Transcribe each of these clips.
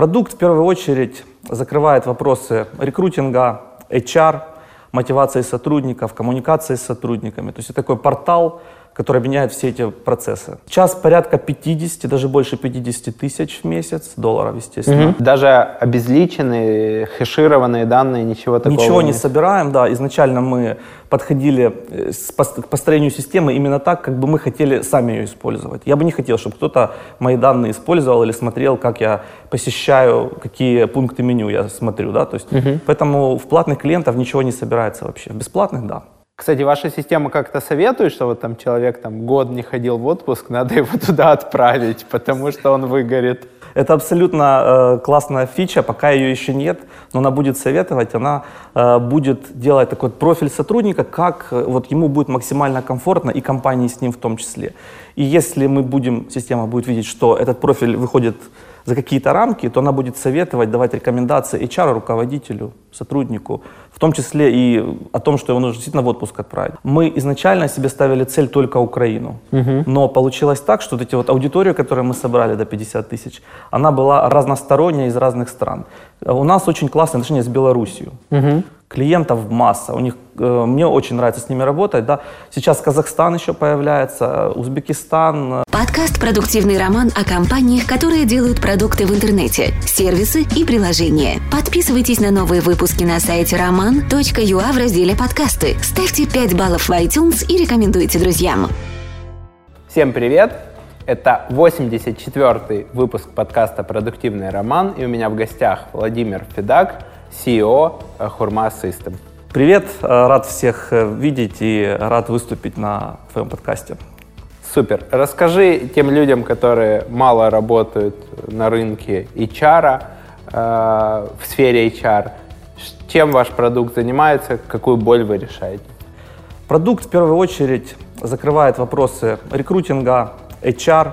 Продукт в первую очередь закрывает вопросы рекрутинга, HR, мотивации сотрудников, коммуникации с сотрудниками. То есть это такой портал, который объединяет все эти процессы. Сейчас порядка 50, даже больше 50 тысяч в месяц долларов, естественно. Угу. Даже обезличенные, хешированные данные, ничего такого Ничего не собираем, да. Изначально мы подходили э, к построению системы именно так, как бы мы хотели сами ее использовать. Я бы не хотел, чтобы кто-то мои данные использовал или смотрел, как я посещаю, какие пункты меню я смотрю, да, то есть угу. поэтому в платных клиентов ничего не собирается вообще. В бесплатных, да. Кстати, ваша система как-то советует, что вот там человек там год не ходил в отпуск, надо его туда отправить, потому что он выгорит. Это абсолютно э, классная фича, пока ее еще нет, но она будет советовать, она э, будет делать такой профиль сотрудника, как э, вот ему будет максимально комфортно и компании с ним в том числе. И если мы будем, система будет видеть, что этот профиль выходит за какие-то рамки, то она будет советовать, давать рекомендации HR, руководителю, сотруднику, в том числе и о том, что его нужно действительно в отпуск отправить. Мы изначально себе ставили цель только Украину, угу. но получилось так, что вот эти вот аудиторию, которую мы собрали до 50 тысяч, она была разносторонняя из разных стран. У нас очень классные отношения с Белоруссией. Угу клиентов масса. У них, э, мне очень нравится с ними работать. Да. Сейчас Казахстан еще появляется, Узбекистан. Подкаст «Продуктивный роман» о компаниях, которые делают продукты в интернете, сервисы и приложения. Подписывайтесь на новые выпуски на сайте roman.ua в разделе «Подкасты». Ставьте 5 баллов в iTunes и рекомендуйте друзьям. Всем привет! Это 84-й выпуск подкаста «Продуктивный роман», и у меня в гостях Владимир Федак – CEO Хурма System. Привет, э, рад всех э, видеть и рад выступить на твоем подкасте. Супер. Расскажи тем людям, которые мало работают на рынке HR, э, в сфере HR, чем ваш продукт занимается, какую боль вы решаете? Продукт в первую очередь закрывает вопросы рекрутинга, HR,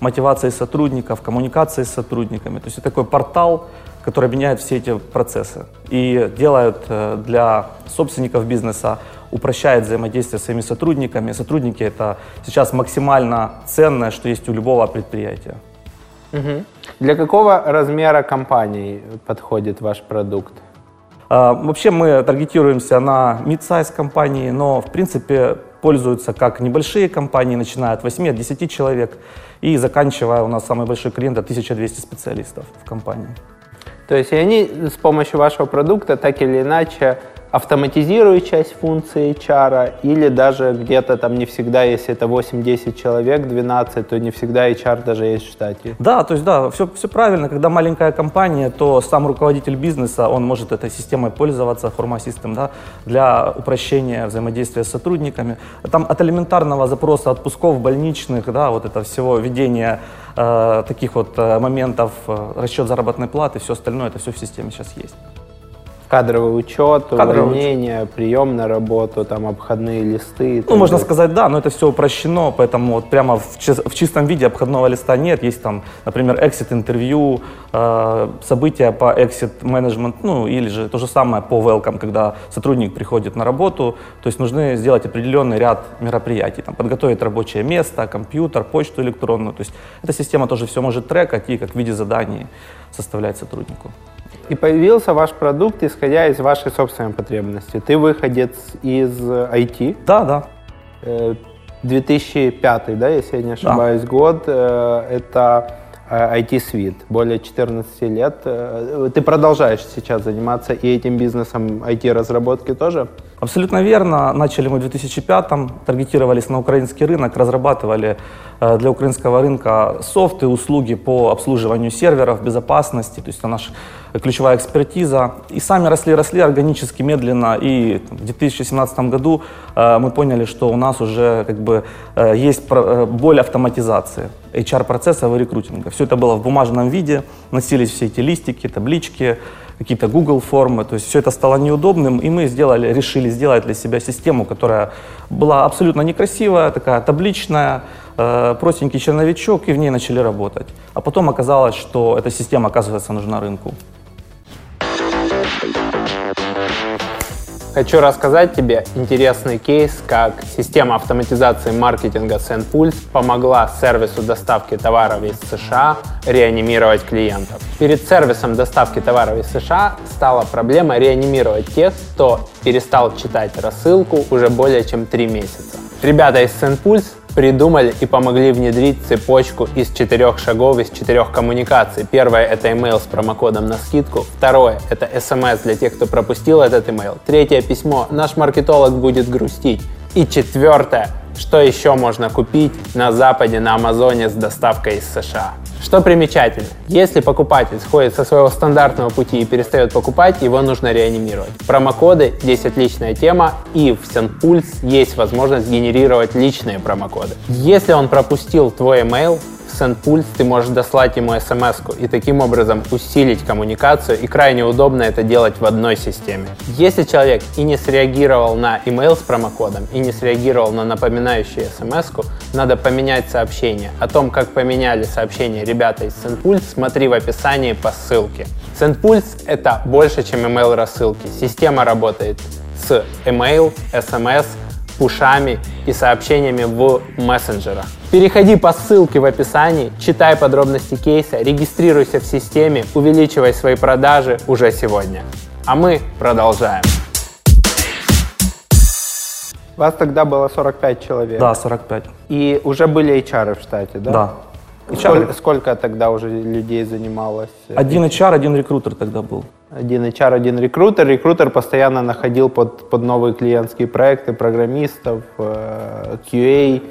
мотивации сотрудников, коммуникации с сотрудниками. То есть это такой портал, которые объединяют все эти процессы и делают э, для собственников бизнеса, упрощает взаимодействие с своими сотрудниками. Сотрудники — это сейчас максимально ценное, что есть у любого предприятия. Угу. Для какого размера компаний подходит ваш продукт? А, вообще мы таргетируемся на mid-size компании, но в принципе пользуются как небольшие компании, начиная от 8-10 человек и заканчивая у нас самый большой клиент — 1200 специалистов в компании. То есть и они с помощью вашего продукта так или иначе автоматизируют часть функций HR, или даже где-то там не всегда, если это 8-10 человек, 12, то не всегда HR даже есть в штате. Да, то есть да, все, все правильно. Когда маленькая компания, то сам руководитель бизнеса, он может этой системой пользоваться, Forma System, да, для упрощения взаимодействия с сотрудниками. Там от элементарного запроса отпусков больничных, да, вот это всего ведения э, таких вот э, моментов, э, расчет заработной платы, все остальное, это все в системе сейчас есть. Кадровый учет, Кадровый увольнение, учет. прием на работу, там обходные листы. Ну, можно сказать, да, но это все упрощено, поэтому вот прямо в, в чистом виде обходного листа нет. Есть там, например, exit интервью, э, события по exit management, ну, или же то же самое по welcome, когда сотрудник приходит на работу, то есть нужны сделать определенный ряд мероприятий, там, подготовить рабочее место, компьютер, почту электронную, то есть эта система тоже все может трекать и как в виде заданий составлять сотруднику. И появился ваш продукт, исходя из вашей собственной потребности. Ты выходец из IT. Да, да. 2005, э, да, если я не ошибаюсь, да. год. Э, это IT-свит, э, более 14 лет. Ты продолжаешь сейчас заниматься и этим бизнесом IT-разработки тоже? Абсолютно верно. Начали мы в 2005-м, таргетировались на украинский рынок, разрабатывали для украинского рынка софты, услуги по обслуживанию серверов, безопасности. То есть это наш ключевая экспертиза. И сами росли, росли органически, медленно. И в 2017 году э, мы поняли, что у нас уже как бы э, есть э, боль автоматизации HR-процессов и рекрутинга. Все это было в бумажном виде, носились все эти листики, таблички, какие-то Google формы, то есть все это стало неудобным, и мы сделали, решили сделать для себя систему, которая была абсолютно некрасивая, такая табличная, э, простенький черновичок, и в ней начали работать. А потом оказалось, что эта система, оказывается, нужна рынку. Хочу рассказать тебе интересный кейс, как система автоматизации маркетинга SendPulse помогла сервису доставки товаров из США реанимировать клиентов. Перед сервисом доставки товаров из США стала проблема реанимировать тех, кто перестал читать рассылку уже более чем три месяца. Ребята из SendPulse придумали и помогли внедрить цепочку из четырех шагов, из четырех коммуникаций. Первое — это email с промокодом на скидку. Второе — это SMS для тех, кто пропустил этот email. Третье — письмо «Наш маркетолог будет грустить». И четвертое что еще можно купить на Западе, на Амазоне с доставкой из США. Что примечательно, если покупатель сходит со своего стандартного пути и перестает покупать, его нужно реанимировать. Промокоды здесь отличная тема, и в SendPulse есть возможность генерировать личные промокоды. Если он пропустил твой email, SendPulse ты можешь дослать ему смс и таким образом усилить коммуникацию, и крайне удобно это делать в одной системе. Если человек и не среагировал на email с промокодом, и не среагировал на напоминающую смс надо поменять сообщение. О том, как поменяли сообщение ребята из SendPulse, смотри в описании по ссылке. SendPulse — это больше, чем email рассылки. Система работает с email, SMS, пушами и сообщениями в мессенджерах. Переходи по ссылке в описании, читай подробности кейса, регистрируйся в системе, увеличивай свои продажи уже сегодня. А мы продолжаем. Вас тогда было 45 человек. Да, 45. И уже были HR в штате, да? Да. Сколько, сколько тогда уже людей занималось? Один HR, один рекрутер тогда был. Один HR, один рекрутер. Рекрутер постоянно находил под, под новые клиентские проекты программистов, э, QA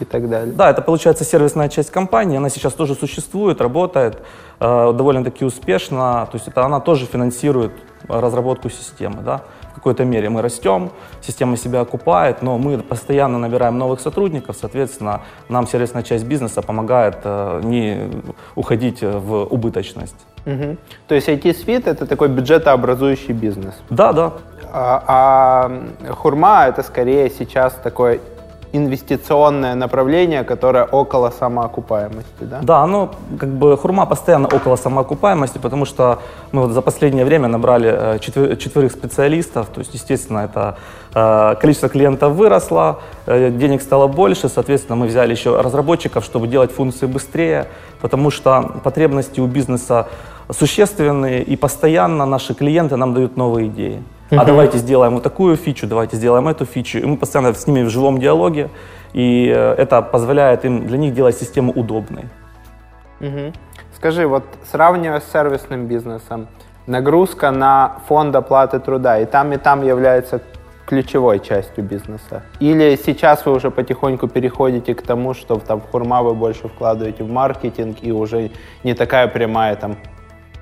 и так далее. Да, это получается сервисная часть компании. Она сейчас тоже существует, работает э, довольно-таки успешно. То есть это она тоже финансирует разработку системы. Да? В какой-то мере мы растем, система себя окупает, но мы постоянно набираем новых сотрудников, соответственно, нам сервисная часть бизнеса помогает э, не уходить в убыточность. Угу. То есть IT-свит это такой бюджетообразующий бизнес. Да, да. А, а хурма это скорее сейчас такой инвестиционное направление, которое около самоокупаемости, да? Да, ну, как бы хурма постоянно около самоокупаемости, потому что мы вот за последнее время набрали э, четвер- четверых специалистов, то есть, естественно, это э, количество клиентов выросло, э, денег стало больше, соответственно, мы взяли еще разработчиков, чтобы делать функции быстрее, потому что потребности у бизнеса существенные, и постоянно наши клиенты нам дают новые идеи. Uh-huh. А давайте сделаем вот такую фичу, давайте сделаем эту фичу. И мы постоянно с ними в живом диалоге, и э, это позволяет им для них делать систему удобной. Uh-huh. Скажи, вот сравнивая с сервисным бизнесом, нагрузка на фонд оплаты труда и там, и там является ключевой частью бизнеса? Или сейчас вы уже потихоньку переходите к тому, что там Хурма вы больше вкладываете в маркетинг и уже не такая прямая там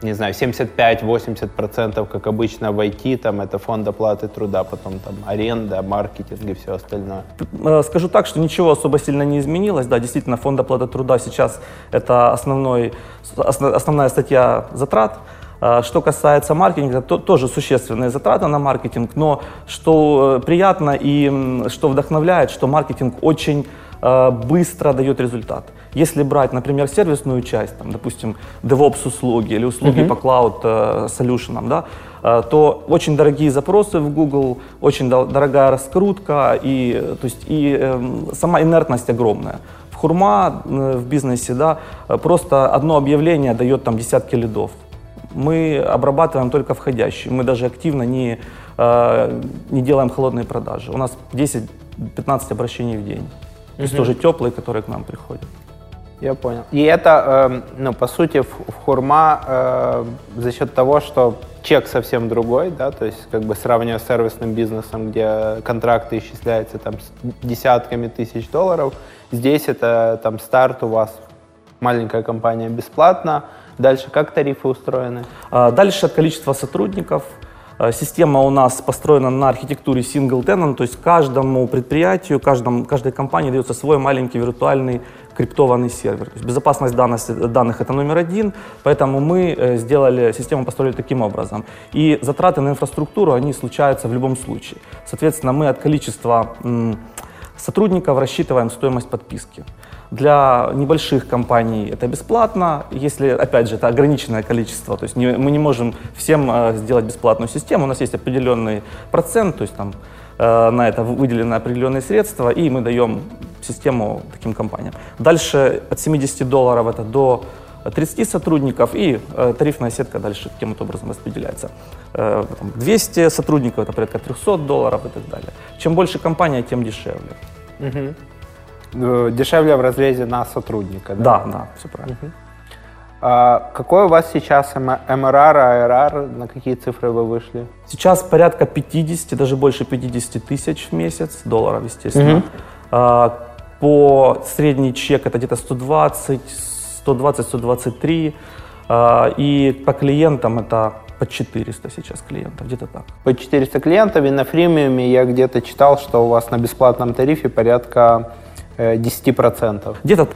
не знаю, 75-80%, как обычно в IT, там это фонд оплаты труда, потом там аренда, маркетинг и все остальное. Э, скажу так, что ничего особо сильно не изменилось. Да, действительно, фонд оплаты труда сейчас это основной, основная статья затрат. Э, что касается маркетинга, то тоже существенные затраты на маркетинг, но что э, приятно и что вдохновляет, что маркетинг очень быстро дает результат. Если брать, например, сервисную часть, там, допустим, DevOps услуги или услуги uh-huh. по cloud э, solution, да, э, то очень дорогие запросы в Google, очень дорогая раскрутка и, то есть, и э, сама инертность огромная. В Хурма э, в бизнесе да, просто одно объявление дает там десятки лидов. Мы обрабатываем только входящие, мы даже активно не, э, не делаем холодные продажи. У нас 10-15 обращений в день. То есть тоже теплые, которые к нам приходят. Я понял. И это, э, ну, по сути, в, в хурма э, за счет того, что чек совсем другой, да, то есть как бы сравнивая с сервисным бизнесом, где контракты исчисляются там с десятками тысяч долларов, здесь это там старт у вас, маленькая компания бесплатно. Дальше как тарифы устроены? А, дальше от количества сотрудников, система у нас построена на архитектуре single tenant, то есть каждому предприятию, каждому, каждой компании дается свой маленький виртуальный криптованный сервер. То есть безопасность данных, данных это номер один, поэтому мы э, сделали, систему построили таким образом. И затраты на инфраструктуру, они случаются в любом случае. Соответственно, мы от количества сотрудников рассчитываем стоимость подписки. Для небольших компаний это бесплатно, если, опять же, это ограниченное количество. То есть не, мы не можем всем э, сделать бесплатную систему. У нас есть определенный процент, то есть там э, на это выделены определенные средства, и мы даем систему таким компаниям. Дальше от 70 долларов это до 30 сотрудников, и э, тарифная сетка дальше таким вот образом распределяется. Э, там 200 сотрудников, это порядка 300 долларов и так далее. Чем больше компания, тем дешевле. Э, Дешевле в разрезе на сотрудника, да? Да, да, все правильно. А какой у вас сейчас М- МРР, АРР, на какие цифры вы вышли? Сейчас порядка 50, даже больше 50 тысяч в месяц, долларов, естественно. А, По средний чек это где-то 120, 120-123. А, И по клиентам это по 400 сейчас клиентов, где-то так. По 400 клиентов, и на фримиуме я где-то читал, что у вас на бесплатном тарифе порядка э, 10%. Где-то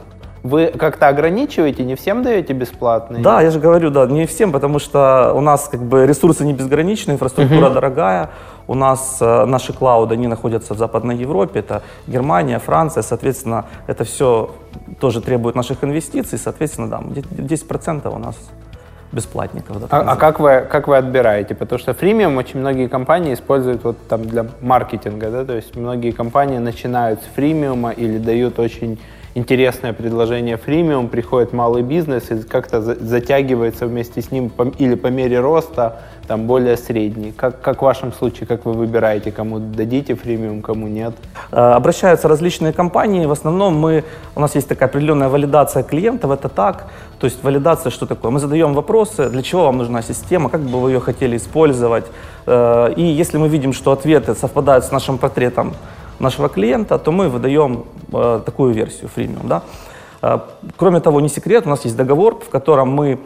Вы как-то ограничиваете, не всем даете бесплатный? Да, я же говорю, да, не всем, потому что у нас как бы ресурсы не безграничны, инфраструктура дорогая. У нас э, наши клауды, они находятся в Западной Европе, это Германия, Франция, соответственно, это все тоже требует наших инвестиций, соответственно, да, где- 10% у нас бесплатников. да, А, а как вы, как вы отбираете? Потому что фримиум очень многие компании используют вот там для маркетинга, да, то есть многие компании начинают с фримиума или дают очень интересное предложение фримиум, приходит малый бизнес и как-то за- затягивается вместе с ним или по мере роста там более средний. Как, как в вашем случае, как вы выбираете, кому дадите фримиум, кому нет? Э, Обращаются различные компании. В основном мы, у нас есть такая определенная валидация клиентов, это так. То есть валидация что такое? Мы задаем вопросы, для чего вам нужна система, как бы вы ее хотели использовать. Э, И если мы видим, что ответы совпадают с нашим портретом нашего клиента, то мы выдаем э, такую версию фримиум. Да? Кроме того, не секрет, у нас есть договор, в котором мы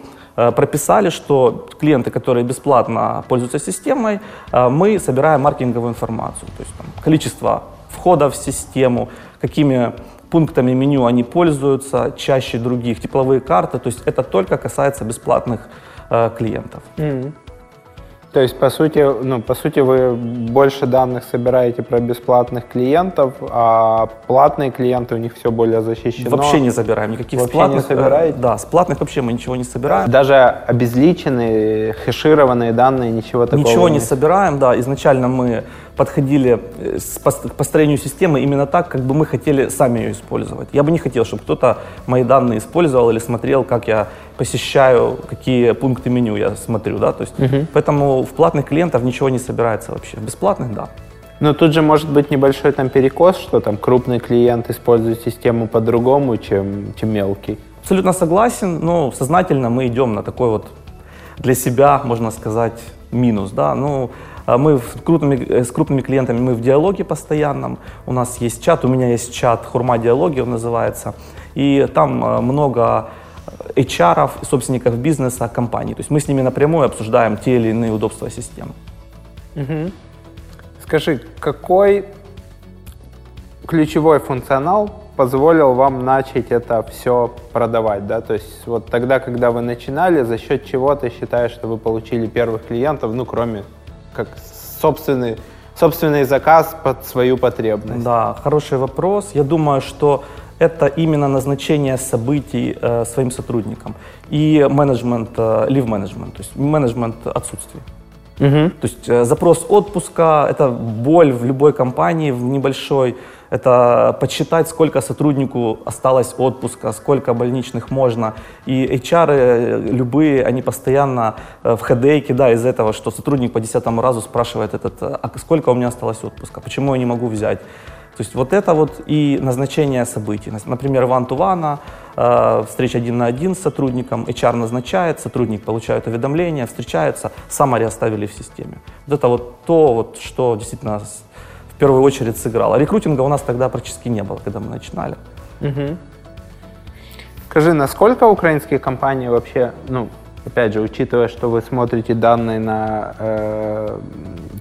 прописали, что клиенты, которые бесплатно пользуются системой, э, мы собираем маркетинговую информацию, то есть там, количество входов в систему, какими пунктами меню они пользуются чаще других, тепловые карты, то есть это только касается бесплатных э, клиентов. То есть, по сути, ну, по сути, вы больше данных собираете про бесплатных клиентов, а платные клиенты, у них все более защищено. Вообще не забираем никаких Вообще не платных. э, собираете? Да, с платных вообще мы ничего не собираем. Даже обезличенные, хешированные данные, ничего такого Ничего не собираем, да. Изначально мы подходили э, к построению системы именно так, как бы мы хотели сами ее использовать. Я бы не хотел, чтобы кто-то мои данные использовал или смотрел, как я посещаю, какие пункты меню я смотрю, да. То есть, поэтому в платных клиентов ничего не собирается вообще. В бесплатных, да. Но тут же может быть небольшой там перекос, что там крупный клиент использует систему по-другому, чем, чем мелкий. Абсолютно согласен, но сознательно мы идем на такой вот для себя, можно сказать, минус. Да? Ну, а мы в крупными, э, с крупными клиентами мы в диалоге постоянном. У нас есть чат, у меня есть чат Хурма Диалоги, он называется. И там э, много HR, собственников бизнеса, компаний. То есть мы с ними напрямую обсуждаем те или иные удобства системы. Скажи, какой ключевой функционал позволил вам начать это все продавать, да? То есть вот тогда, когда вы начинали, за счет чего ты считаешь, что вы получили первых клиентов, ну, кроме как собственный, собственный заказ под свою потребность? Да, хороший вопрос. Я думаю, что это именно назначение событий э, своим сотрудникам и менеджмент, э, leave management, то есть менеджмент отсутствий. То есть э, запрос отпуска – это боль в любой компании, в небольшой. Это подсчитать, сколько сотруднику осталось отпуска, сколько больничных можно. И HR э, любые, они постоянно э, в хедейке, да, из этого, что сотрудник по десятому разу спрашивает этот, э, а сколько у меня осталось отпуска, почему я не могу взять. То есть вот это вот и назначение событий. Например, э, встреча один на один с сотрудником, HR назначает, сотрудник получает уведомление, встречается, саммари оставили в системе. Вот это вот то, вот, что действительно первую очередь сыграло. Рекрутинга у нас тогда практически не было, когда мы начинали. Скажи, насколько украинские компании вообще, ну, опять же, учитывая, что вы смотрите данные на э,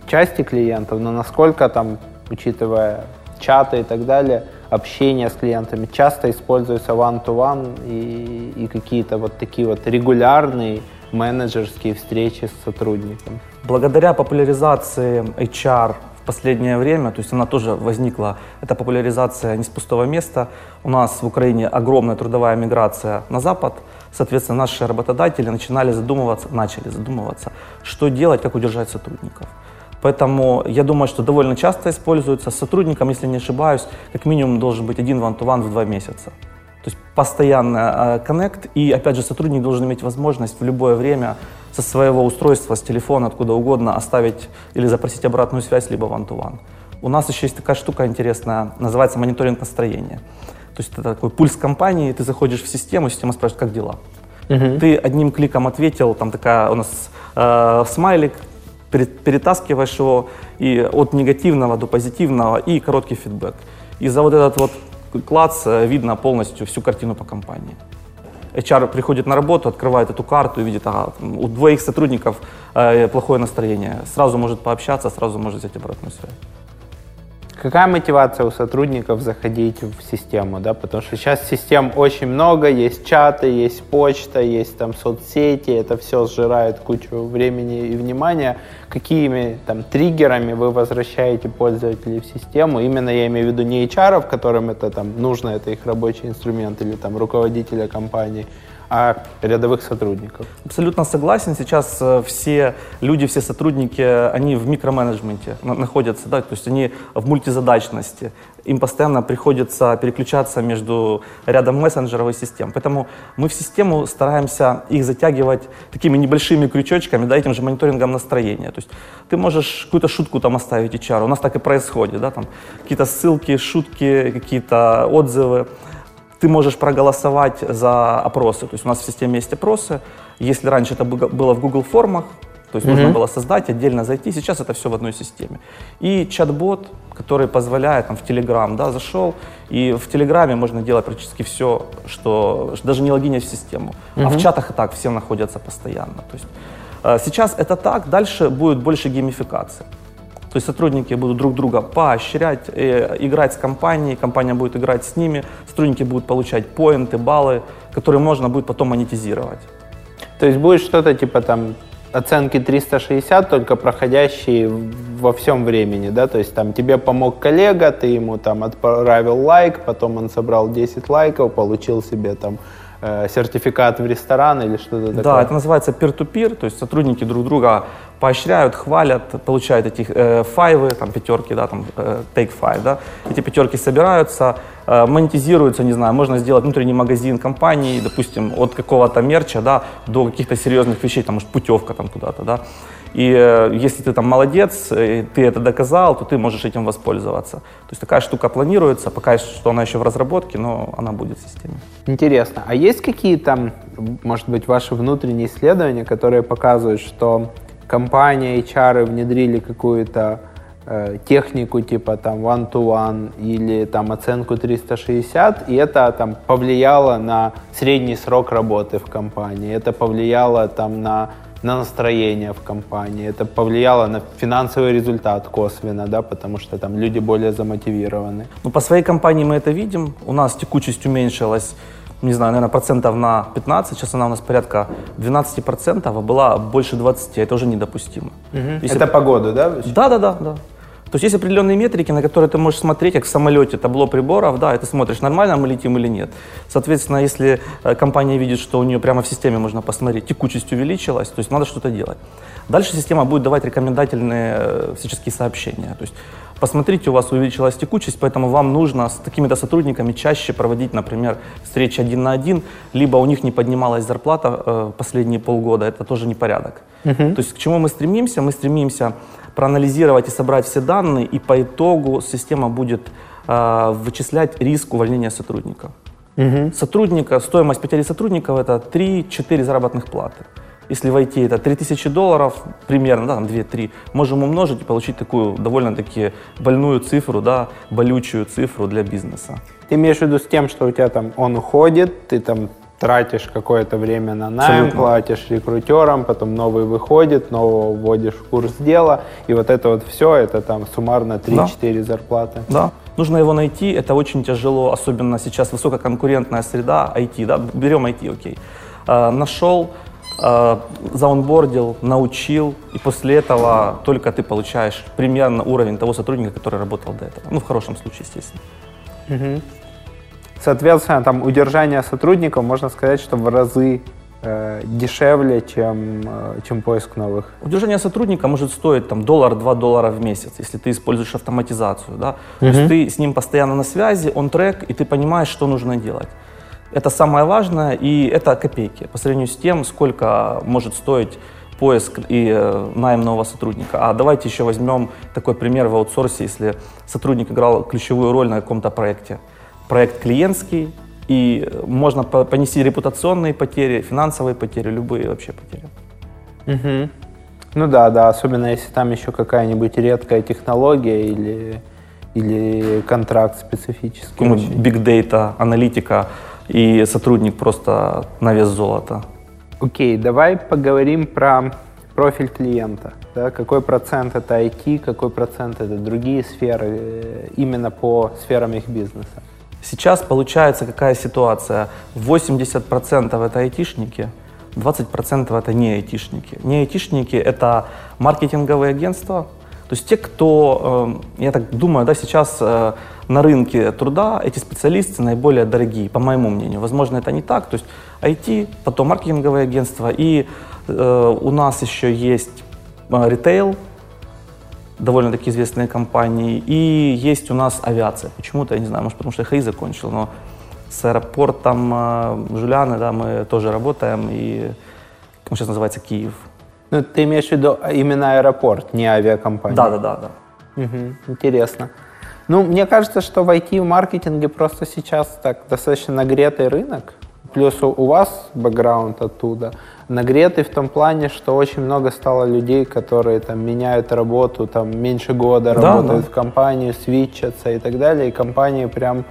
части клиентов, но насколько там, учитывая чаты и так далее, общение с клиентами часто используется one-to-one и, и какие-то вот такие вот регулярные менеджерские встречи с сотрудником? Благодаря популяризации HR последнее время, то есть она тоже возникла, это популяризация не с пустого места. У нас в Украине огромная трудовая миграция на Запад, соответственно, наши работодатели начинали задумываться, начали задумываться, что делать, как удержать сотрудников. Поэтому я думаю, что довольно часто используется. С сотрудником, если не ошибаюсь, как минимум должен быть один ван-ту-ван в два месяца. То есть постоянно э, коннект, и опять же сотрудник должен иметь возможность в любое время со своего устройства, с телефона, откуда угодно оставить или запросить обратную связь, либо one-to-one. У нас еще есть такая штука интересная, называется мониторинг настроения. То есть это такой пульс компании, ты заходишь в систему, система спрашивает, как дела. Угу. Ты одним кликом ответил, там такая у нас э, смайлик, перетаскиваешь его и от негативного до позитивного и короткий фидбэк. И за вот этот вот клац э, видно полностью всю картину по компании. HR приходит на работу, открывает эту карту и видит, ага, у двоих сотрудников э, плохое настроение. Сразу может пообщаться, сразу может взять обратную связь. Какая мотивация у сотрудников заходить в систему, да? Потому что сейчас систем очень много, есть чаты, есть почта, есть там соцсети, это все сжирает кучу времени и внимания. Какими там триггерами вы возвращаете пользователей в систему? Именно я имею в виду не HR, которым это там нужно, это их рабочий инструмент или там руководителя компании, а рядовых сотрудников. Абсолютно согласен. Сейчас э, все люди, все сотрудники, они в микроменеджменте находятся, да, то есть они в мультизадачности. Им постоянно приходится переключаться между рядом мессенджеров и систем. Поэтому мы в систему стараемся их затягивать такими небольшими крючочками, да, этим же мониторингом настроения. То есть ты можешь какую-то шутку там оставить HR. У нас так и происходит, да, там какие-то ссылки, шутки, какие-то отзывы ты можешь проголосовать за опросы. То есть у нас в системе есть опросы. Если раньше это было в Google формах, то есть mm-hmm. нужно было создать, отдельно зайти. Сейчас это все в одной системе. И чат-бот, который позволяет, там, в Telegram, да, зашел, и в Телеграме можно делать практически все, что даже не логинясь в систему. Mm-hmm. А в чатах и так все находятся постоянно. То есть э, сейчас это так, дальше будет больше геймификации. То есть сотрудники будут друг друга поощрять, э, играть с компанией, компания будет играть с ними, сотрудники будут получать поинты, баллы, которые можно будет потом монетизировать. То есть будет что-то типа там оценки 360, только проходящие во всем времени, да, то есть там тебе помог коллега, ты ему там отправил лайк, потом он собрал 10 лайков, получил себе там э, сертификат в ресторан или что-то такое. Да, это называется peer-to-peer, то есть сотрудники друг друга поощряют, хвалят, получают эти э, файвы, там пятерки, да, там э, take five, да, эти пятерки собираются, э, монетизируются, не знаю, можно сделать внутренний магазин компании, допустим, от какого-то мерча, да, до каких-то серьезных вещей, там, может, путевка там куда-то, да, и э, если ты там молодец, э, ты это доказал, то ты можешь этим воспользоваться. То есть такая штука планируется, пока что она еще в разработке, но она будет в системе. Интересно. А есть какие-то, может быть, ваши внутренние исследования, которые показывают, что компания HR внедрили какую-то э, технику типа там one-to-one или там оценку 360, и это там повлияло на средний срок работы в компании, это повлияло там на на настроение в компании, это повлияло на финансовый результат косвенно, да, потому что там люди более замотивированы. Ну, по своей компании мы это видим, у нас текучесть уменьшилась не знаю, наверное, процентов на 15, сейчас она у нас порядка 12 процентов, а была больше 20, это уже недопустимо. Угу. Если... Это по году, да? Да, да, да, да. То есть есть определенные метрики, на которые ты можешь смотреть, как в самолете, табло приборов, да, и ты смотришь, нормально мы летим или нет. Соответственно, если э, компания видит, что у нее прямо в системе можно посмотреть, текучесть увеличилась, то есть надо что-то делать. Дальше система будет давать рекомендательные э, всяческие сообщения. То есть посмотрите, у вас увеличилась текучесть, поэтому вам нужно с такими-то сотрудниками чаще проводить, например, встречи один на один, либо у них не поднималась зарплата э, последние полгода, это тоже непорядок. Uh-huh. То есть к чему мы стремимся? Мы стремимся проанализировать и собрать все данные, и по итогу система будет э, вычислять риск увольнения сотрудника. Uh-huh. Сотрудника, стоимость потери сотрудников это 3-4 заработных платы. Если в IT это 3000 долларов, примерно, да, там 2-3, можем умножить и получить такую довольно-таки больную цифру, да, болючую цифру для бизнеса. Ты имеешь в виду с тем, что у тебя там он уходит, ты там тратишь какое-то время на найм, Абсолютно. платишь рекрутерам, потом новый выходит, нового вводишь в курс дела, и вот это вот все, это там суммарно 3-4 да. зарплаты. Да, нужно его найти, это очень тяжело, особенно сейчас высококонкурентная среда IT, да, берем IT, окей. А, нашел, э, заонбордил, научил, и после этого только ты получаешь примерно уровень того сотрудника, который работал до этого. Ну, в хорошем случае, естественно. Угу. Соответственно, там удержание сотрудников, можно сказать, что в разы э, дешевле, чем, э, чем поиск новых. Удержание сотрудника может стоить там доллар-два доллара в месяц, если ты используешь автоматизацию, да. То есть ты с ним постоянно на связи, он трек, и ты понимаешь, что нужно делать. Это самое важное, и это копейки по сравнению с тем, сколько может стоить поиск и э, найм нового сотрудника. А давайте еще возьмем такой пример в аутсорсе, если сотрудник играл ключевую роль на каком-то проекте. Проект клиентский, и можно понести репутационные потери, финансовые потери, любые вообще потери. Угу. Ну да, да, особенно если там еще какая-нибудь редкая технология или, или контракт специфический. Ну, big data, аналитика, и сотрудник просто на вес золота. Окей, okay, давай поговорим про профиль клиента. Да? Какой процент это IT, какой процент это другие сферы, э, именно по сферам их бизнеса? Сейчас получается какая ситуация? 80% это айтишники, 20% это не айтишники. Не айтишники это маркетинговые агентства, то есть те, кто, э, я так думаю, да, сейчас э, на рынке труда эти специалисты наиболее дорогие, по моему мнению. Возможно, это не так. То есть IT, потом маркетинговые агентства, и э, у нас еще есть ритейл, довольно-таки известные компании, и есть у нас авиация. Почему-то, я не знаю, может, потому что я ХАИ закончил, но с аэропортом Жуляны, да, мы тоже работаем, и он сейчас называется Киев. Ну, ты имеешь в виду именно аэропорт, не авиакомпания? Да, да, да, да. Угу, интересно. Ну, мне кажется, что в IT-маркетинге просто сейчас так достаточно нагретый рынок. Плюс у, у вас бэкграунд оттуда. Нагретый в том плане, что очень много стало людей, которые там меняют работу, там меньше года да, работают да. в компании, свитчатся и так далее. И компании прям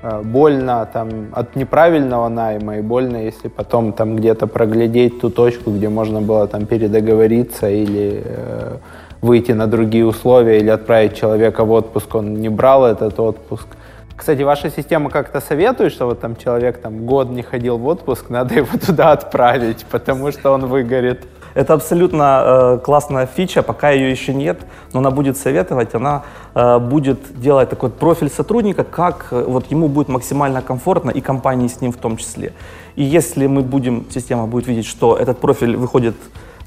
Э, больно там от неправильного найма и больно, если потом там где-то проглядеть ту точку, где можно было там передоговориться или э, выйти на другие условия или отправить человека в отпуск, он не брал этот отпуск. Кстати, ваша система как-то советует, что вот там человек там год не ходил в отпуск, надо его туда отправить, потому что он выгорит. Это абсолютно э, классная фича, пока ее еще нет, но она будет советовать, она э, будет делать такой профиль сотрудника, как э, вот ему будет максимально комфортно и компании с ним в том числе. И если мы будем, система будет видеть, что этот профиль выходит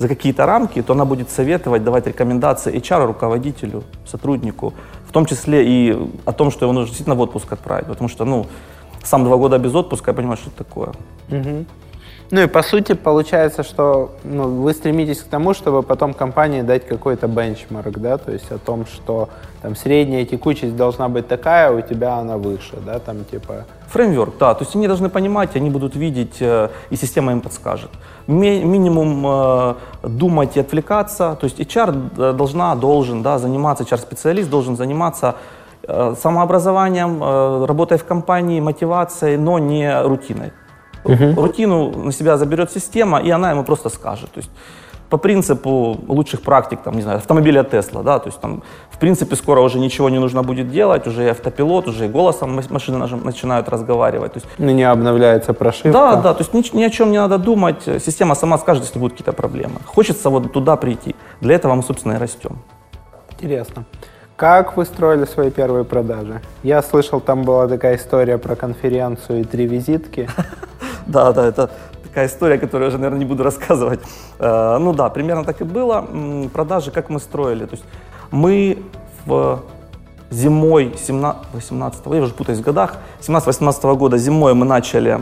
за какие-то рамки, то она будет советовать, давать рекомендации HR, руководителю, сотруднику, в том числе и о том, что его нужно действительно в отпуск отправить, потому что, ну, сам два года без отпуска, я понимаю, что это такое. Угу. Ну и по сути получается, что ну, вы стремитесь к тому, чтобы потом компании дать какой-то бенчмарк, да, то есть о том, что там средняя текучесть должна быть такая, а у тебя она выше, да, там типа... Фреймворк, да, то есть они должны понимать, они будут видеть, э, и система им подскажет. Ми минимум э, думать и отвлекаться, то есть HR э, должна, должен, да, заниматься, HR-специалист должен заниматься самообразованием, работой в компании, мотивацией, но не рутиной. Угу. Рутину на себя заберет система, и она ему просто скажет. То есть по принципу лучших практик, там, не знаю, автомобиля Тесла, да, то есть там, в принципе, скоро уже ничего не нужно будет делать, уже и автопилот, уже и голосом машины начинают разговаривать. То есть, ну, не обновляется прошивка. Да, да, то есть ни, ни о чем не надо думать, система сама скажет, если будут какие-то проблемы. Хочется вот туда прийти. Для этого мы, собственно, и растем. Интересно. Как вы строили свои первые продажи? Я слышал, там была такая история про конференцию и три визитки. Да, да, это такая история, которую я уже, наверное, не буду рассказывать. Э, ну да, примерно так и было. Продажи, как мы строили. То есть мы в зимой 17, 18, я уже путаюсь в годах, 17-18 года зимой мы начали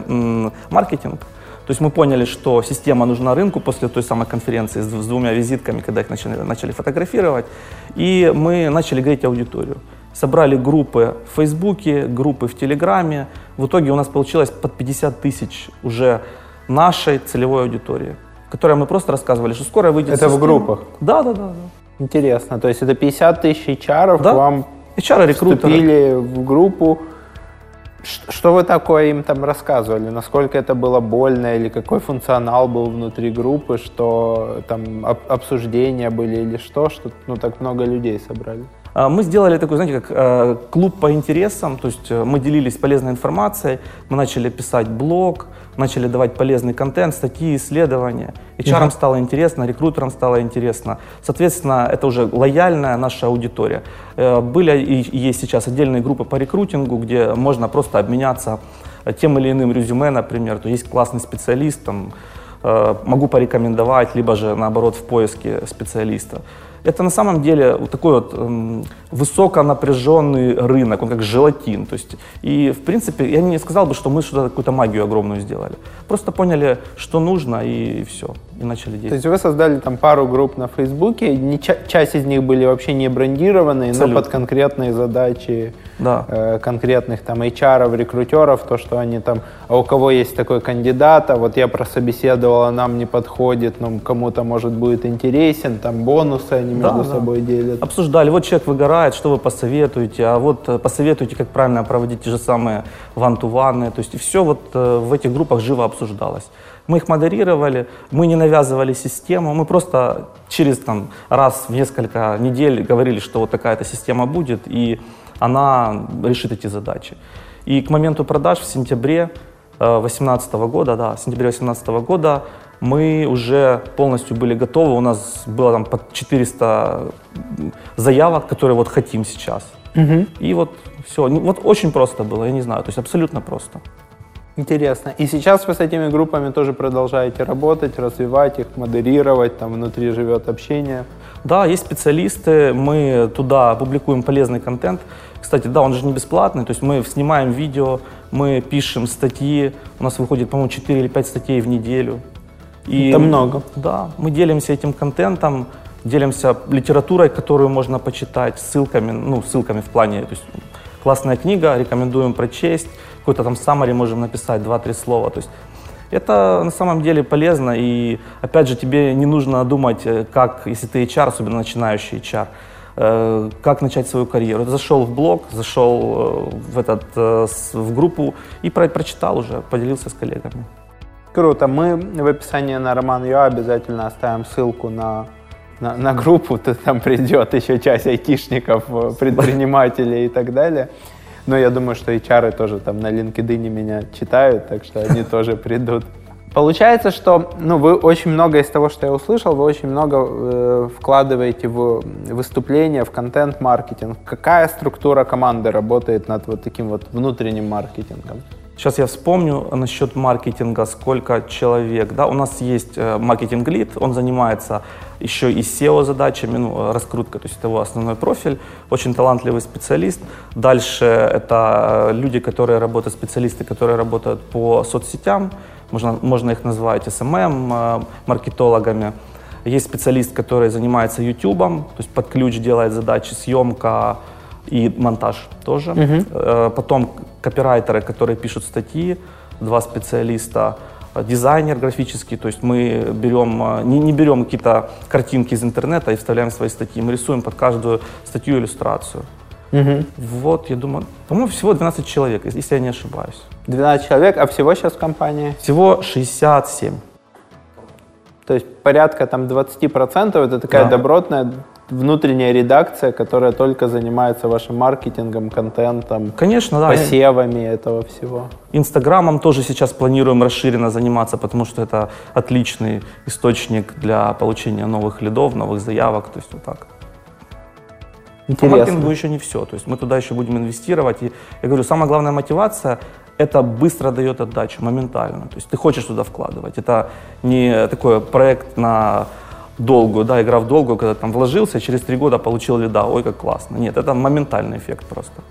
маркетинг. То есть мы поняли, что система нужна рынку после той самой конференции с, с двумя визитками, когда их начали, начали фотографировать. И мы начали говорить аудиторию собрали группы в Фейсбуке, группы в Телеграме. В итоге у нас получилось под 50 тысяч уже нашей целевой аудитории, которой мы просто рассказывали, что скоро выйдет Это в группах? Да, да, да, да. Интересно. То есть это 50 тысяч HR да? к вам HR вступили в группу. Что вы такое им там рассказывали? Насколько это было больно или какой функционал был внутри группы, что там обсуждения были или что, что ну так много людей собрали? А, Мы сделали такой, знаете, как э, клуб по интересам, то есть э, мы делились полезной информацией, мы начали писать блог, начали давать полезный контент, статьи, исследования. HR стало интересно, рекрутерам стало интересно. Соответственно, это уже лояльная наша аудитория. Э, Были и есть сейчас отдельные группы по рекрутингу, где можно просто обменяться э, тем или иным резюме, например. То есть классный специалист, там, могу порекомендовать, либо же наоборот в поиске специалиста. Это на самом деле вот такой вот эм, высоконапряженный рынок, он как желатин. То есть, и в принципе я не сказал бы, что мы что-то какую-то магию огромную сделали. Просто поняли, что нужно и, все, и начали То действовать. есть вы создали там пару групп на Фейсбуке, не ча- часть из них были вообще не брендированные, но Абсолютно. под конкретные задачи Да. э, конкретных там HR, рекрутеров, то, что они там, а у кого есть такой кандидат, а вот я прособеседовал, а нам не подходит, но кому-то может будет интересен, там бонусы они Да, между да. собой делят. Обсуждали, вот человек выгорает, что вы посоветуете, а вот э, посоветуйте, как правильно проводить те же самые ван-ту-ваны. То есть все вот э, в этих группах живо обсуждалось. Мы их модерировали, мы не навязывали систему, мы просто через там, раз в несколько недель говорили, что вот такая-то система будет, и она решит эти задачи. И к моменту продаж в сентябре 2018 года, да, в сентябре 2018 года мы уже полностью были готовы. У нас было там под 400 заявок, которые вот хотим сейчас. И вот все. Вот очень просто было, я не знаю, то есть абсолютно просто. Интересно. И сейчас вы с этими группами тоже продолжаете работать, развивать их, модерировать, там внутри живет общение. Да, есть специалисты, мы туда публикуем полезный контент. Кстати, да, он же не бесплатный, то есть мы снимаем видео, мы пишем статьи, у нас выходит, по-моему, 4 или 5 статей в неделю. И, Это много. Да, мы делимся этим контентом, делимся литературой, которую можно почитать, ссылками, ну, ссылками в плане, то есть классная книга, рекомендуем прочесть, какой-то там summary можем написать, 2-3 слова, то есть это на самом деле полезно, и опять же тебе не нужно думать, э, как, если ты HR, особенно начинающий HR, э, как начать свою карьеру. Зашел в блог, зашел э, в, этот, э, в группу и про- прочитал уже, поделился с коллегами. Круто. Мы в описании на Роман Юа обязательно оставим ссылку на, на, на группу. То там придет еще часть айтишников, предпринимателей и так далее. Но я думаю, что HR тоже там на LinkedIn меня читают, так что они тоже придут. Получается, что ну, вы очень много из того, что я услышал, вы очень много э, вкладываете в выступления, в контент-маркетинг. Какая структура команды работает над вот таким вот внутренним маркетингом? Сейчас я вспомню насчет маркетинга, сколько человек. Да, у нас есть э, маркетинг-лид, он занимается еще и SEO задачами, ну, раскрутка, то есть это его основной профиль, очень талантливый специалист. Дальше это э, люди, которые работают, специалисты, которые работают по соцсетям, можно, можно их назвать SMM, э. Есть специалист, который занимается YouTube, то есть под ключ делает задачи, съемка, и монтаж тоже. Э, Потом копирайтеры, которые пишут статьи, два специалиста, э, дизайнер графический, то есть мы берем, не, не берем какие-то картинки из интернета и вставляем в свои статьи, мы рисуем под каждую статью иллюстрацию. Вот, я думаю, по-моему, всего 12 человек, если я не ошибаюсь. 12 человек, а всего сейчас в компании? Всего 67. То есть порядка там 20% это такая Да. добротная внутренняя редакция, которая только занимается вашим маркетингом, контентом, Конечно, да. посевами этого всего. Инстаграмом тоже сейчас планируем расширенно заниматься, потому что это отличный источник для получения новых лидов, новых заявок, то есть вот так. По Интересно. маркетингу еще не все, то есть мы туда еще будем инвестировать. И я говорю, самая главная мотивация – это быстро дает отдачу, моментально. То есть ты хочешь туда вкладывать. Это не такой проект на долгую, да, игра в долгую, когда там вложился, через три года получил лида, ой, как классно. Нет, это моментальный эффект просто.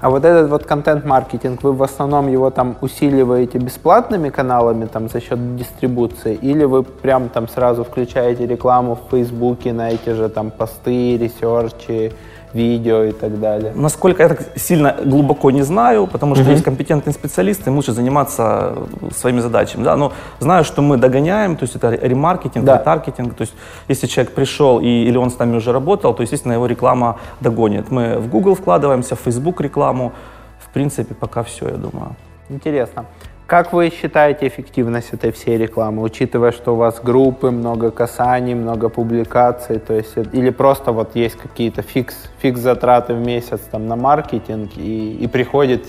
А вот этот вот контент-маркетинг, вы в основном его там усиливаете бесплатными каналами там за счет дистрибуции, или вы прям там сразу включаете рекламу в Фейсбуке на эти же там посты, research и, видео и так далее? Насколько я так сильно глубоко не знаю, потому что есть компетентные специалисты, им лучше заниматься э, своими задачами. Да? Но знаю, что мы догоняем, то есть это ремаркетинг, Да. ретаргетинг. То есть если человек пришел и, или он с нами уже работал, то, естественно, его реклама догонит. Мы в Google вкладываемся, в Facebook рекламу. В принципе, пока все, я думаю. Интересно. Как вы считаете эффективность этой всей рекламы, учитывая, что у вас группы, много касаний, много публикаций, то есть или просто вот есть какие-то fix, фикс затраты в месяц там на маркетинг и, и приходит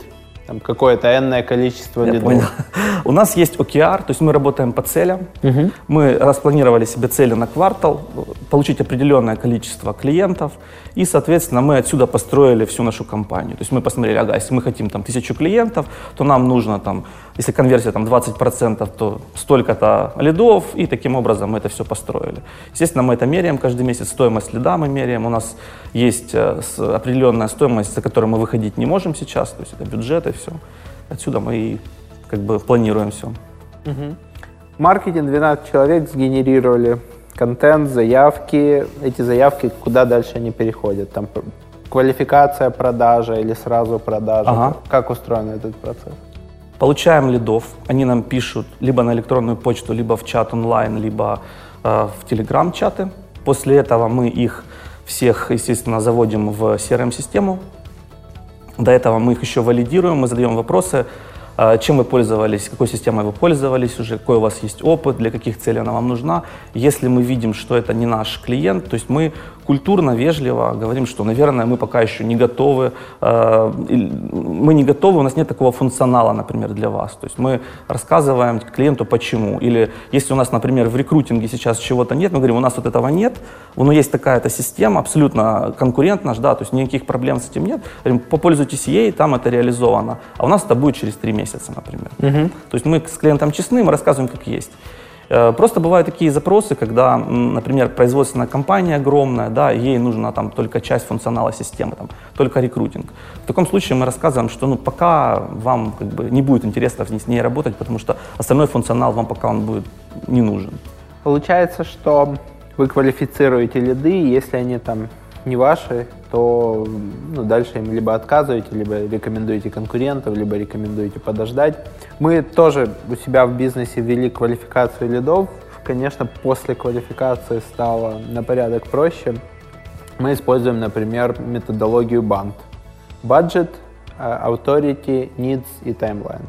там, какое-то энное количество Я лидов? понял. У нас есть OKR, то есть мы работаем по целям. Мгм. Мы распланировали себе цели на квартал, получить определенное количество клиентов, и, соответственно, мы отсюда построили всю нашу компанию. То есть мы посмотрели, ага, если мы хотим там тысячу клиентов, то нам нужно там, если конверсия там 20%, то столько-то лидов, и таким образом мы это все построили. Естественно, мы это меряем каждый месяц, стоимость лида мы меряем, у нас есть э, определенная стоимость, за которой мы выходить не можем сейчас, то есть это бюджет и все. Отсюда мы как бы планируем все. Маркетинг 12 человек сгенерировали контент, заявки. Эти заявки, куда дальше они переходят? Там квалификация, продажа или сразу продажа? Ага. Как устроен этот процесс? Получаем лидов, они нам пишут либо на электронную почту, либо в чат онлайн, либо э, в телеграм-чаты. После этого мы их всех, естественно, заводим в CRM-систему. До этого мы их еще валидируем, мы задаем вопросы, чем вы пользовались, какой системой вы пользовались уже, какой у вас есть опыт, для каких целей она вам нужна. Если мы видим, что это не наш клиент, то есть мы культурно, вежливо говорим, что, наверное, мы пока еще не готовы, или мы не готовы, у нас нет такого функционала, например, для вас. То есть мы рассказываем клиенту почему. Или если у нас, например, в рекрутинге сейчас чего-то нет, мы говорим, у нас вот этого нет, но есть такая-то система, абсолютно конкурент наш, да, то есть никаких проблем с этим нет. Попользуйтесь ей, там это реализовано. А у нас это будет через три месяца, например. То есть мы с клиентом честны, мы рассказываем, как есть. Э, Просто бывают такие запросы, когда, например, производственная компания огромная, да, ей нужна там только часть функционала системы, там, только рекрутинг. В таком случае мы рассказываем, что ну, пока вам как бы, не будет интересно с ней работать, потому что остальной функционал вам пока он будет не нужен. Получается, что вы квалифицируете лиды, если они там не ваши, то ну, дальше им либо отказываете, либо рекомендуете конкурентов, либо рекомендуете подождать. Мы тоже у себя в бизнесе ввели квалификацию лидов. Конечно, после квалификации стало на порядок проще. Мы используем, например, методологию BANT. Budget, э, Authority, Needs и Timeline.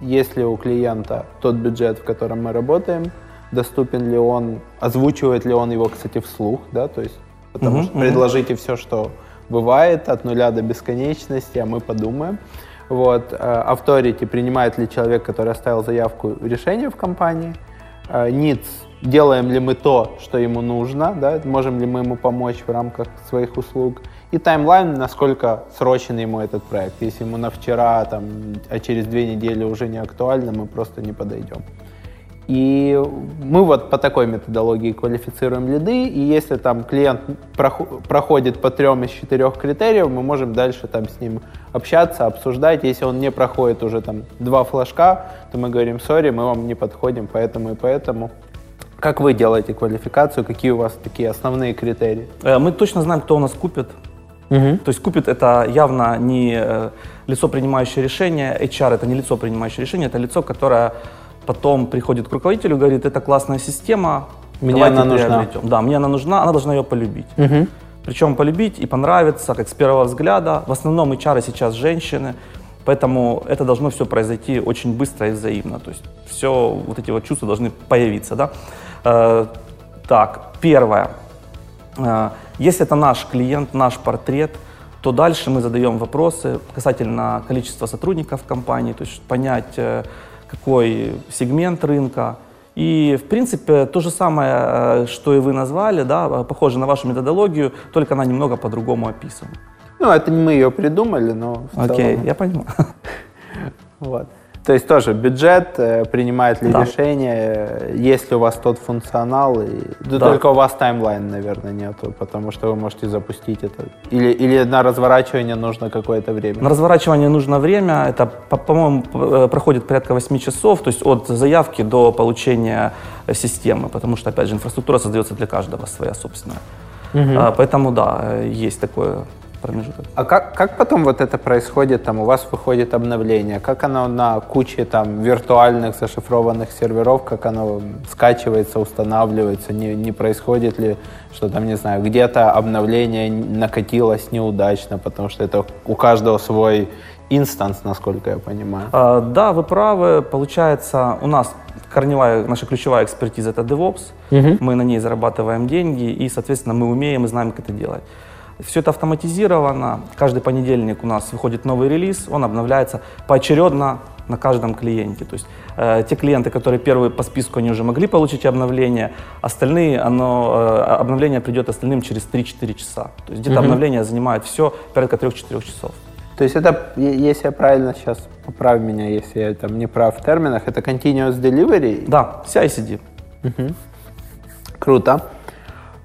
Если у клиента тот бюджет, в котором мы работаем, доступен ли он, озвучивает ли он его, кстати, вслух, да, то есть потому Мгм, что предложите все, что бывает, от нуля до бесконечности, а мы подумаем. Вот, э, Authority, принимает ли человек, который оставил заявку, решение в компании. Э, Needs, делаем ли мы то, что ему нужно, да, можем ли мы ему помочь в рамках своих услуг. И таймлайн, насколько срочен ему этот проект. Если ему на вчера, там, а через две недели уже не актуально, мы просто не подойдем. И мы вот по такой методологии квалифицируем лиды, и если там клиент прохо- проходит по трем из четырех критериев, мы можем дальше там с ним общаться, обсуждать. Если он не проходит уже там два флажка, то мы говорим, сори, мы вам не подходим, поэтому и поэтому. Как вы делаете квалификацию, какие у вас такие основные критерии? Э, Мы точно знаем, кто у нас купит. То есть купит это явно не э, лицо, принимающее решение, HR это не лицо, принимающее решение, это лицо, которое потом приходит к руководителю и говорит, это классная система, Мне она нужна». приобретем». Да, мне она нужна, она должна ее полюбить. Причем полюбить и понравиться, как с первого взгляда. В основном HR сейчас женщины, поэтому это должно все произойти очень быстро и взаимно. То есть все вот эти вот чувства должны появиться, да. Э, так, первое. Э, Если это наш клиент, наш портрет, то дальше мы задаем вопросы касательно количества сотрудников в компании, то есть понять, э, какой сегмент рынка. И, в принципе, то же самое, э, что и вы назвали, да, э, похоже на вашу методологию, только она немного по-другому описана. Ну, это не мы ее придумали, но Окей, целом- я понимаю. Вот. То есть тоже бюджет, э, принимает ли Да. решение, э, есть ли у вас тот функционал, и... да только у вас таймлайн, наверное, нету, потому что вы можете запустить это. Или, или на разворачивание нужно какое-то время. На разворачивание нужно время, это, по- по-моему, э, проходит порядка 8 часов, то есть от заявки до получения системы, потому что, опять же, инфраструктура создается для каждого своя собственная. А, Поэтому, да, есть такой промежуток. А как, как потом вот это происходит? Там у вас выходит обновление, как оно на куче там виртуальных зашифрованных серверов, как оно скачивается, устанавливается, не, не происходит ли, что там, не знаю, где-то обновление накатилось неудачно, потому что это у каждого свой инстанс, насколько я понимаю. А, да, вы правы. Получается, у нас корневая, наша ключевая экспертиза это DevOps. Мгм. Мы на ней зарабатываем деньги и, соответственно, мы умеем и знаем, как это делать. Все это автоматизировано. Каждый понедельник у нас выходит новый релиз, он обновляется поочередно на каждом клиенте. То есть э, те клиенты, которые первые по списку, они уже могли получить обновление, остальные, оно, э, обновление придет остальным через 3-4 часа. То есть где-то Мгм. обновление занимает все порядка 3-4 часов. То есть это, если я правильно сейчас, поправь меня, если я там не прав в терминах, это continuous delivery? Да, CI/CD. Круто.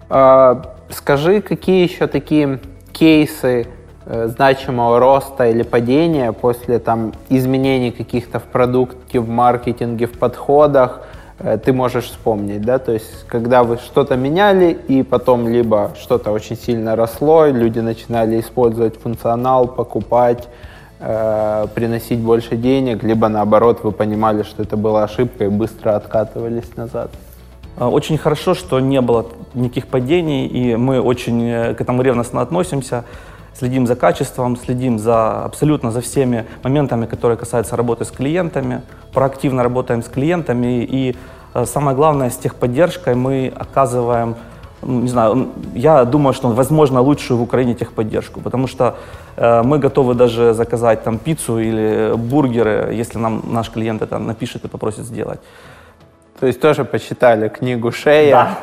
А, Скажи, какие еще такие кейсы э, значимого роста или падения после там изменений каких-то в продукте, в маркетинге, в подходах э, ты можешь вспомнить, да? То есть, когда вы что-то меняли и потом либо что-то очень сильно росло, люди начинали использовать функционал, покупать, э, приносить больше денег, либо наоборот вы понимали, что это была ошибка и быстро откатывались назад. А, Очень хорошо, что не было никаких падений, и мы очень э, к этому ревностно относимся, следим за качеством, следим за абсолютно за всеми моментами, которые касаются работы с клиентами, проактивно работаем с клиентами, и э, самое главное, с техподдержкой мы оказываем ну, не знаю, я думаю, что, возможно, лучшую в Украине техподдержку, потому что э, мы готовы даже заказать там пиццу или бургеры, если нам наш клиент это напишет и попросит сделать. То есть тоже почитали книгу Шея.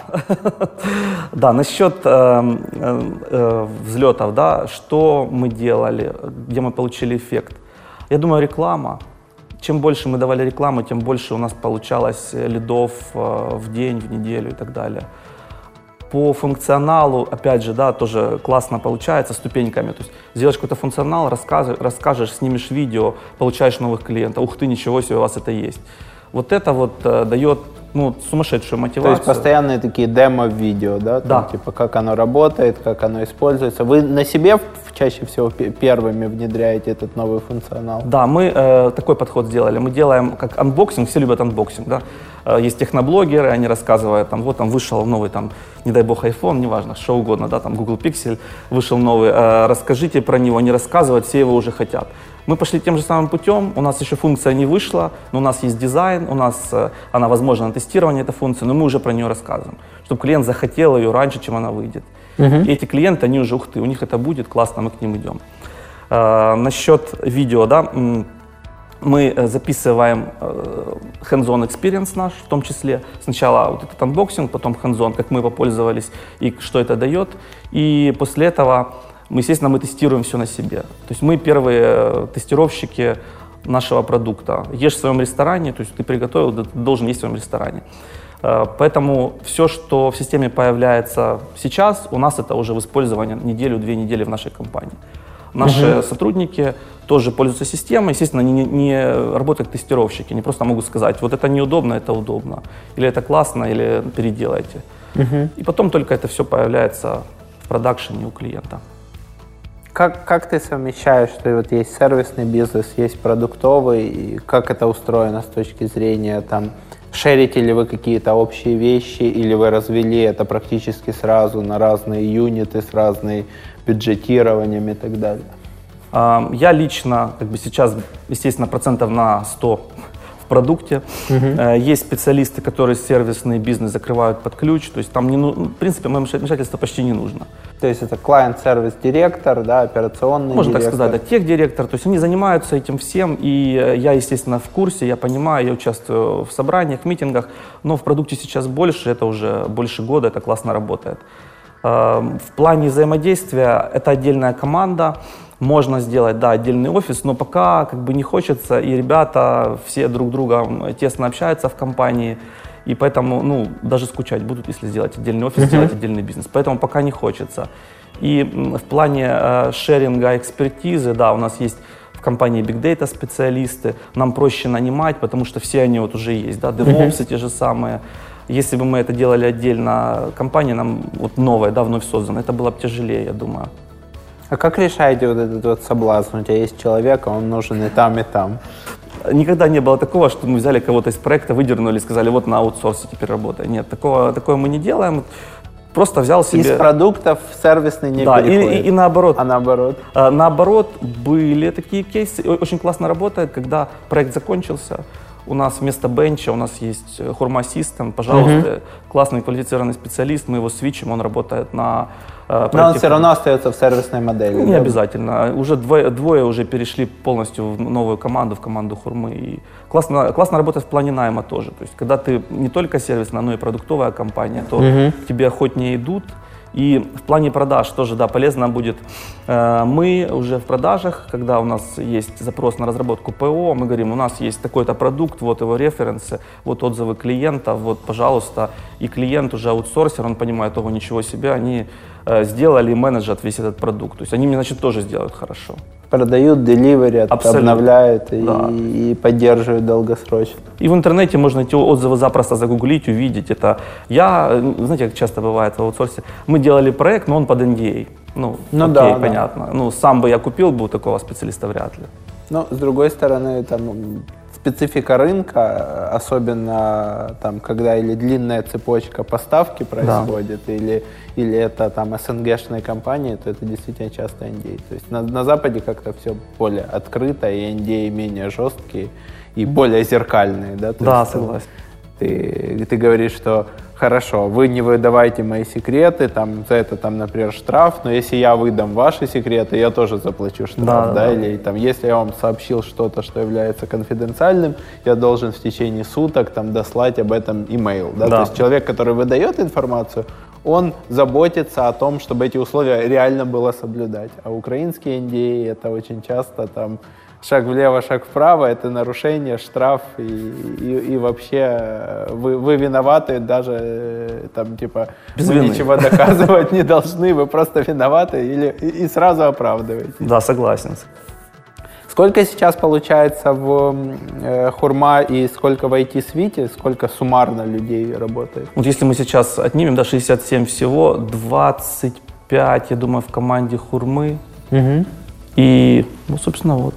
Да, насчет э, э, э, взлетов, да, что мы делали, где мы получили эффект. Я думаю, реклама. Чем больше мы давали рекламы, тем больше у нас получалось э, лидов э, в день, в неделю и так далее. По функционалу, опять же, да, тоже классно получается ступеньками. То есть сделаешь какой-то функционал, расскажешь, расскажешь, снимешь видео, получаешь новых клиентов. Ух ты, ничего себе, у вас это есть. Вот это вот э, дает ну, сумасшедшую То мотивацию. есть постоянные такие демо-видео, да? Там, Да. Типа как оно работает, как оно используется. Вы на себе чаще всего пе- первыми внедряете этот новый функционал? Да, мы э, такой подход сделали. Мы делаем как unboxing, все любят unboxing, да. Э, есть техноблогеры, они рассказывают, там, вот там вышел новый, там, не дай бог, iPhone, неважно, что угодно, да, там, Google Pixel вышел новый, э, расскажите про него, не рассказывать, все его уже хотят. Мы пошли тем же самым путем, у нас еще функция не вышла, но у нас есть дизайн, у нас э, она возможна на тестирование, эта функция, но мы уже про нее рассказываем, чтобы клиент захотел ее раньше, чем она выйдет. И эти клиенты, они уже, ух ты, у них это будет, классно, мы к ним идем. Э, насчет видео, да, мы э, записываем э, hands-on experience наш, в том числе сначала вот этот unboxing, потом hands-on, как мы попользовались и что это дает. И после этого мы, естественно, мы тестируем все на себе. То есть мы первые э, тестировщики нашего продукта. Ешь в своем ресторане, то есть ты приготовил, ты должен есть в своем ресторане. Э, Поэтому все, что в системе появляется сейчас, у нас это уже в использовании неделю-две недели в нашей компании. Наши сотрудники тоже пользуются системой. Естественно, они не, не работают как тестировщики, не просто могут сказать, вот это неудобно, это удобно, или это классно, или переделайте. И потом только это все появляется в продакшене у клиента. Как, как ты совмещаешь, что вот есть сервисный бизнес, есть продуктовый, и как это устроено с точки зрения там, шерите ли вы какие-то общие вещи, или вы развели это практически сразу на разные юниты с разной бюджетированием и так далее? Я лично, как бы сейчас, естественно, процентов на 100 в продукте. Э, Есть специалисты, которые сервисный бизнес закрывают под ключ. То есть там, не, ну, в принципе, моему вмешательство почти не нужно. То есть это клиент-сервис-директор, да, операционный Можно так директор. сказать, да, техдиректор. То есть они занимаются этим всем, и э, я, естественно, в курсе, я понимаю, я участвую в собраниях, митингах, но в продукте сейчас больше, это уже больше года, это классно работает. Э, В плане взаимодействия это отдельная команда, можно сделать, да, отдельный офис, но пока как бы не хочется, и ребята все друг другом тесно общаются в компании, и поэтому, ну, даже скучать будут, если сделать отдельный офис, сделать отдельный бизнес. Поэтому пока не хочется. И в плане э, шеринга экспертизы, да, у нас есть в компании Big Data специалисты, нам проще нанимать, потому что все они вот уже есть, да, DevOps те же самые. Если бы мы это делали отдельно, компания нам вот новая, да, вновь создана, это было бы тяжелее, я думаю. А как решаете вот этот вот соблазн? У тебя есть человек, а он нужен и там, и там. Никогда не было такого, что мы взяли кого-то из проекта, выдернули и сказали, вот на аутсорсе теперь работай. Нет, такого, такое мы не делаем. просто взял себе... Из продуктов в сервисный не да, и, переходит. и, и наоборот. А наоборот? А, Наоборот, были такие кейсы. Очень классно работает, когда проект закончился. У нас вместо бенча у нас есть э, Хурма System, пожалуйста, классный квалифицированный специалист, мы его свичим, он работает на э, Но он все равно остается в сервисной модели. Не да? обязательно. Уже двое, двое уже перешли полностью в новую команду, в команду Хурмы. И классно, классно работать в плане найма тоже. То есть, когда ты не только сервисная, но и продуктовая компания, то к тебе охотнее идут. И в плане продаж тоже, да, полезно будет. Э, Мы уже в продажах, когда у нас есть запрос на разработку ПО, мы говорим, у нас есть такой-то продукт, вот его референсы, вот отзывы клиента, вот, пожалуйста. И клиент уже аутсорсер, он понимает, ого, ничего себе, они сделали и менеджат весь этот продукт. То есть они мне, значит, тоже сделают хорошо. Продают, деливерят, Абсолютно. обновляют и, Да. и поддерживают долгосрочно. И в интернете можно эти отзывы запросто загуглить, увидеть. Это я, э, знаете, как часто бывает в аутсорсе, мы делали проект, но он под NDA. Ну, Ну окей, да, да. понятно. Ну, сам бы я купил бы у такого специалиста вряд ли. Но с другой стороны, там специфика рынка, особенно там, когда или длинная цепочка поставки происходит, или, или это там СНГшные компании, то это действительно часто NDA. То есть на, на Западе как-то все более открыто, и NDA менее жесткие и более зеркальные. Да, То Да, есть, э, согласен. Ты, ты говоришь, что хорошо, вы не выдавайте мои секреты, там, за это, там, например, штраф, но если я выдам ваши секреты, я тоже заплачу штраф, Да, да, да. или там, если я вам сообщил что-то, что является конфиденциальным, я должен в течение суток там дослать об этом имейл, да, Да. то есть человек, который выдает информацию, он заботится о том, чтобы эти условия реально было соблюдать, а украинские NDA это очень часто там шаг влево, шаг вправо, это нарушение, штраф и, и, и вообще э, вы, вы виноваты даже э, там типа Без вы вины. ничего доказывать не должны, вы просто виноваты или и, и сразу оправдываете. Да, согласен. Сколько сейчас получается в э, Хурма и сколько в IT-свите, сколько суммарно людей работает? Вот если мы сейчас отнимем, да, 67 всего, 25, я думаю, в команде Хурмы. И, ну, собственно, вот.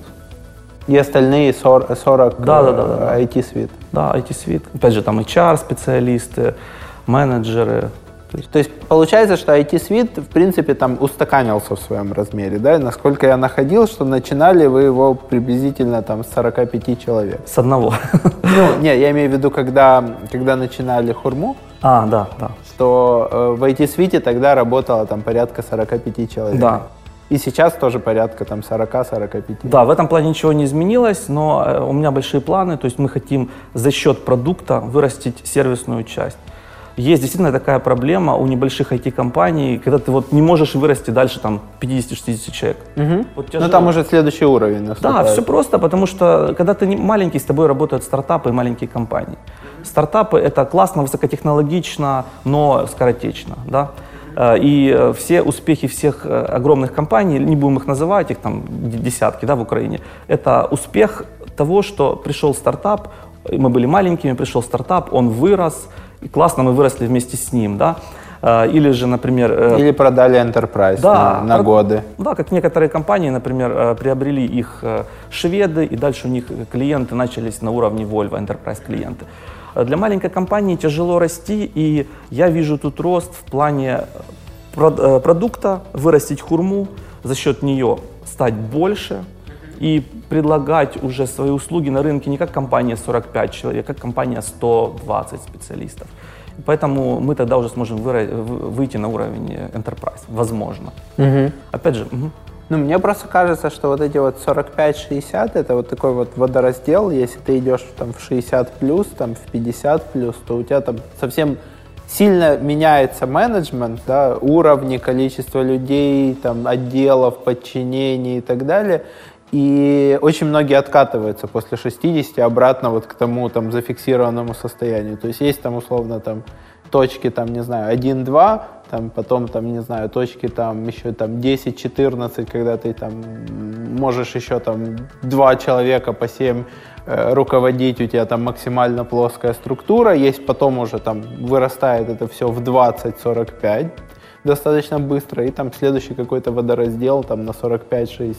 И остальные 40, 40 Да, да, да, да, да. IT-свит. Да, IT-свит. Опять же, там HR-специалисты, менеджеры. То есть, То есть получается, что IT-свит, в принципе, там устаканился в своем размере, да? Насколько я находил, что начинали вы его приблизительно там с 45 человек. с одного. Ну, не, я имею в виду, когда, когда начинали Хурму, А, да, да. что э, в IT-свите тогда работало там порядка 45 человек. Да. И сейчас тоже порядка там 40-45. Да, в этом плане ничего не изменилось, но э, у меня большие планы, то есть мы хотим за счет продукта вырастить сервисную часть. Есть действительно такая проблема у небольших IT-компаний, когда ты вот не можешь вырасти дальше там 50-60 человек. Вот Ну там уже следующий уровень Да, наступает. все просто, потому что когда ты маленький, с тобой работают стартапы и маленькие компании. Стартапы это классно, высокотехнологично, но скоротечно, да. Э, И э, все успехи всех э, огромных компаний, не будем их называть, их там десятки, да, в Украине, это успех того, что пришел стартап, мы были маленькими, пришел стартап, он вырос, и классно мы выросли вместе с ним, да. Или же, например, Или продали Enterprise на, на как- годы. Да, как некоторые компании, например, приобрели их шведы, и дальше у них клиенты начались на уровне Volvo, enterprise клиенты. Для маленькой компании тяжело расти, и я вижу тут рост в плане э, э, продукта, вырастить хурму, за счет нее стать больше и предлагать уже свои услуги на рынке не как компания 45 человек, а как компания 120 специалистов. Поэтому мы тогда уже сможем выйти на уровень enterprise, возможно. Опять же, мгм. Ну, мне просто кажется, что вот эти вот 45-60, это вот такой вот водораздел, если ты идешь там в 60 плюс, там в 50 плюс, то у тебя там совсем сильно меняется менеджмент, да, уровни, количество людей, там, отделов, подчинений и так далее. И очень многие откатываются после 60 обратно вот к тому там зафиксированному состоянию. То есть есть там условно там точки там, не знаю, 1-2, там потом там, не знаю, точки там еще там 10-14, когда ты там можешь еще там два человека по 7 э, руководить, у тебя там максимально плоская структура, есть потом уже там вырастает это все в 20-45, достаточно быстро, и там следующий какой-то водораздел там на 45-60.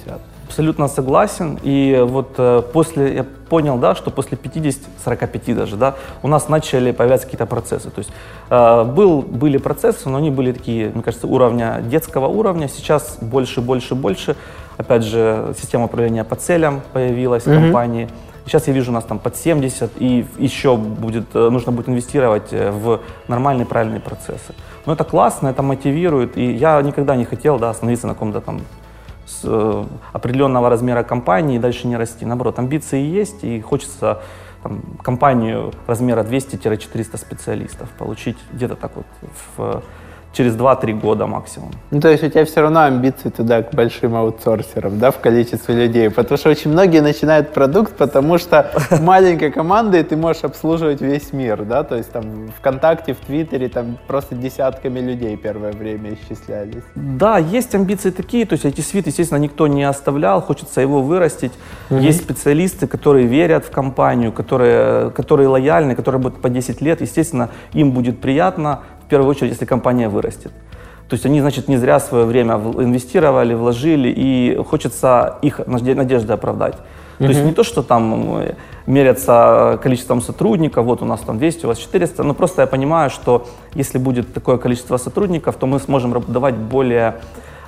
Абсолютно согласен. И вот э, после, я понял, да, что после 50, 45 даже, да, у нас начали появляться какие-то процессы. То есть э, был, были процессы, но они были такие, мне кажется, уровня детского уровня. Сейчас больше, больше, больше. Опять же, система управления по целям появилась в компании. Сейчас я вижу у нас там под 70, и еще будет, э, нужно будет инвестировать э, в нормальные, правильные процессы. Но это классно, это мотивирует, и я никогда не хотел да, остановиться на каком-то там с, э, определенного размера компании и дальше не расти. Наоборот, амбиции есть, и хочется там, компанию размера 200-400 специалистов получить где-то так вот в через 2-3 года максимум. Ну, то есть у тебя все равно амбиции туда к большим аутсорсерам, да, в количестве людей, потому что очень многие начинают продукт, потому что маленькая команда, и ты можешь обслуживать весь мир, да, то есть там ВКонтакте, в Твиттере там просто десятками людей первое время исчислялись. Да, есть амбиции такие, то есть эти свит, естественно, никто не оставлял, хочется его вырастить. Угу. Есть специалисты, которые верят в компанию, которые, которые лояльны, которые будут по 10 лет, естественно, им будет приятно, первую очередь, если компания вырастет. То есть они, значит, не зря свое время инвестировали, вложили, и хочется их надежды оправдать. То есть не то, что там мерятся количеством сотрудников, вот у нас там 200, у вас 400, но просто я понимаю, что если будет такое количество сотрудников, то мы сможем давать более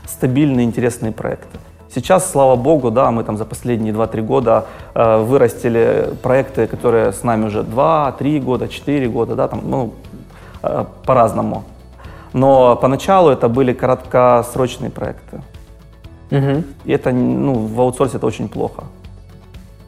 стабильные, интересные проекты. Сейчас, слава богу, да, мы там за последние 2-3 года э, вырастили проекты, которые с нами уже 2-3 года, 4 года, да, там, ну, Э, по-разному. Но поначалу это были краткосрочные проекты. Угу. И это ну, в аутсорсе это очень плохо.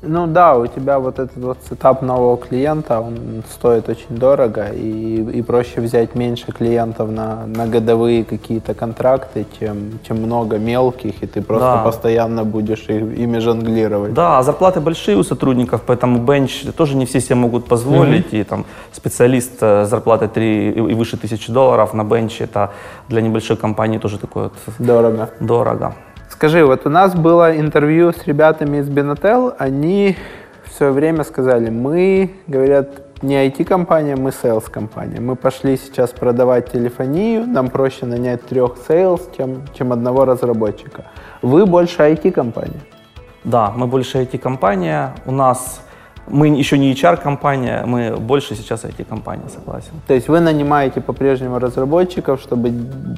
Ну да, у тебя вот этот вот сетап нового клиента, он стоит очень дорого, и, и проще взять меньше клиентов на, на годовые какие-то контракты, чем, чем много мелких, и ты просто да. постоянно будешь их, ими жонглировать. Да, зарплаты большие у сотрудников, поэтому бенч тоже не все себе могут позволить, mm-hmm. и там специалист с э, зарплатой 3 и выше тысячи долларов на бенче, это для небольшой компании тоже такое вот дорого. Дорого. Скажи, вот у нас было интервью с ребятами из Benatel, они в свое время сказали, мы, говорят, не IT-компания, мы sales-компания. Мы пошли сейчас продавать телефонию, нам проще нанять трех sales, чем, чем одного разработчика. Вы больше IT-компания? Да, мы больше IT-компания. У нас мы еще не HR-компания, мы больше сейчас IT-компания, согласен. То есть вы нанимаете по-прежнему разработчиков, чтобы